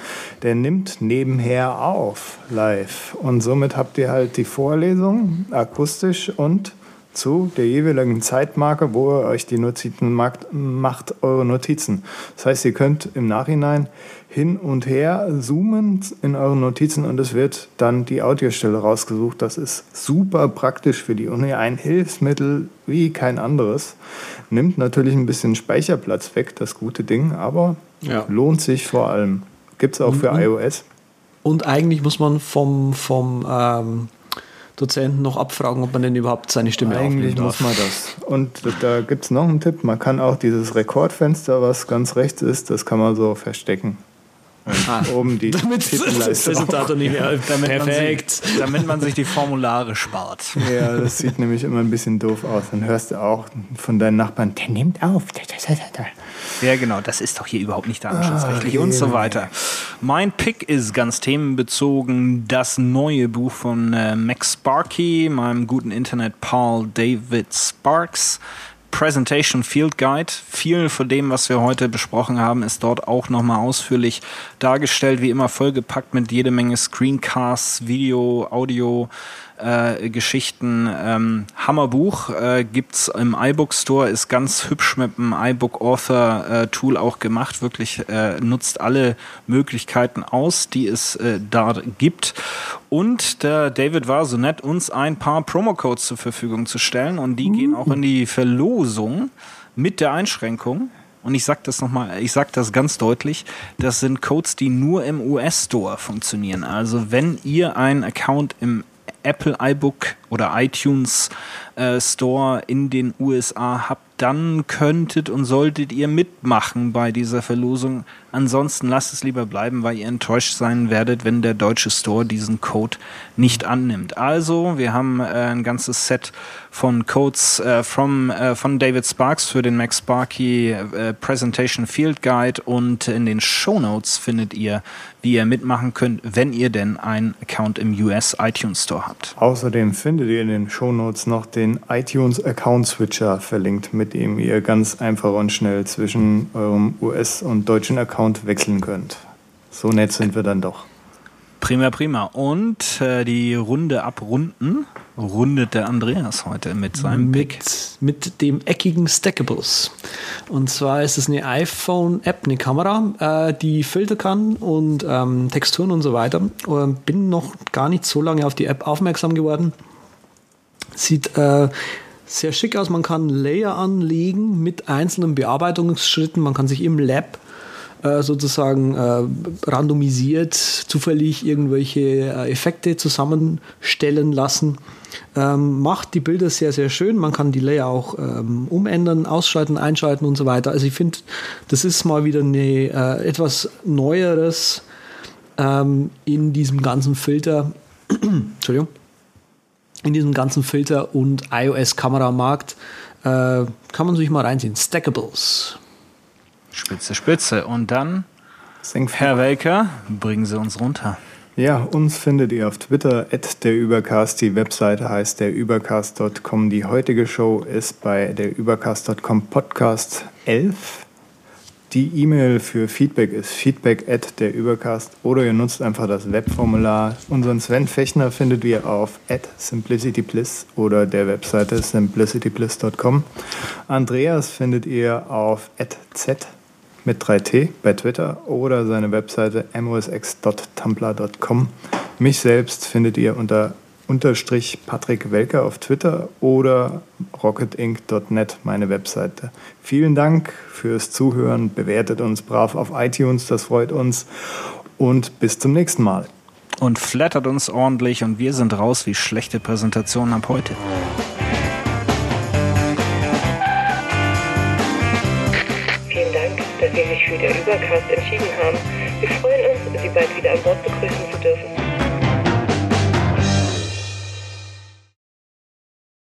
der nimmt nebenher auf live. Und somit habt ihr halt die Vorlesung akustisch und zu der jeweiligen Zeitmarke, wo ihr euch die Notizen macht, macht eure Notizen. Das heißt, ihr könnt im Nachhinein hin und her zoomen in euren Notizen und es wird dann die Audiostelle rausgesucht. Das ist super praktisch für die Uni. Ein Hilfsmittel wie kein anderes. Nimmt natürlich ein bisschen Speicherplatz weg, das gute Ding, aber Ja. lohnt sich vor allem. Gibt es auch für iOS. Und eigentlich muss man vom, vom ähm, Dozenten noch abfragen, ob man denn überhaupt seine Stimme Eigentlich aufnehmen muss man das. Und da gibt es noch einen Tipp. Man kann auch dieses Rekordfenster, was ganz rechts ist, das kann man so verstecken. Ah. Oben die Damit das. Resultat nicht mehr. Perfekt. Man sich, damit man sich die Formulare spart. Ja, das sieht nämlich immer ein bisschen doof aus. Dann hörst du auch von deinen Nachbarn, der nimmt auf. Ja, genau, das ist doch hier überhaupt nicht datenschutzrechtlich und so weiter. Mein Pick ist ganz themenbezogen das neue Buch von äh, Max Sparky, meinem guten Internet-Pal David Sparks. Presentation Field Guide. Viel von dem, was wir heute besprochen haben, ist dort auch nochmal ausführlich dargestellt, wie immer vollgepackt mit jede Menge Screencasts, Video, Audio, äh, Geschichten. Ähm, Hammerbuch äh, gibt's im iBook Store, ist ganz hübsch mit dem iBook Author äh, Tool auch gemacht. Wirklich äh, nutzt alle Möglichkeiten aus, die es äh, da gibt. Und der David war so nett, uns ein paar Promo-Codes zur Verfügung zu stellen und die gehen auch in die Verlosung mit der Einschränkung. Und ich sage das nochmal, ich sage das ganz deutlich, das sind Codes, die nur im US-Store funktionieren. Also wenn ihr einen Account im Apple iBook oder iTunes äh, Store in den USA habt, dann könntet und solltet ihr mitmachen bei dieser Verlosung. Ansonsten lasst es lieber bleiben, weil ihr enttäuscht sein werdet, wenn der deutsche Store diesen Code nicht annimmt. Also, wir haben äh, ein ganzes Set von Codes äh, from, äh, von David Sparks für den Mac Sparky äh, Presentation Field Guide und in den Show Notes findet ihr, wie ihr mitmachen könnt, wenn ihr denn einen Account im US iTunes Store habt. Außerdem findet ihr in den Show Notes noch den iTunes Account Switcher verlinkt, mit dem ihr ganz einfach und schnell zwischen eurem US- und deutschen Account wechseln könnt. So nett sind wir dann doch. Prima, prima. Und äh, die Runde abrunden rundet der Andreas heute mit seinem Pick. Mit, mit dem eckigen Stackables. Und zwar ist es eine iPhone-App, eine Kamera, äh, die filtern kann und ähm, Texturen und so weiter. Und bin noch gar nicht so lange auf die App aufmerksam geworden. Sieht äh, sehr schick aus. Man kann Layer anlegen mit einzelnen Bearbeitungsschritten. Man kann sich im Lab äh, sozusagen äh, randomisiert, zufällig irgendwelche äh, Effekte zusammenstellen lassen. Ähm, macht die Bilder sehr, sehr schön. Man kann die Layer auch ähm, umändern, ausschalten, einschalten und so weiter. Also ich finde, das ist mal wieder eine, äh, etwas Neueres ähm, in diesem ganzen Filter. Entschuldigung. In diesem ganzen Filter- und iOS-Kameramarkt äh, kann man sich mal reinziehen. Stackables. Spitze, spitze. Und dann, Herr Welker, bringen Sie uns runter. Ja, uns findet ihr auf Twitter, at der Übercast. Die Webseite heißt derübercast.com. Die heutige Show ist bei derübercast.com Podcast 11. Die E-Mail für Feedback ist feedback at derübercast oder ihr nutzt einfach das Webformular. Unseren Sven Fechner findet ihr auf at simplicitybliss oder der Webseite simplicitybliss.com. Andreas findet ihr auf at z mit 3T bei Twitter oder seine Webseite mosx.tumblr.com. Mich selbst findet ihr unter unterstrich Patrick Welker auf Twitter oder rocketinc.net, meine Webseite. Vielen Dank fürs Zuhören. Bewertet uns brav auf iTunes, das freut uns. Und bis zum nächsten Mal. Und flattert uns ordentlich und wir sind raus wie schlechte Präsentationen ab heute. Vielen Dank, dass Sie sich für den Übercast entschieden haben. Wir freuen uns, Sie bald wieder an Bord.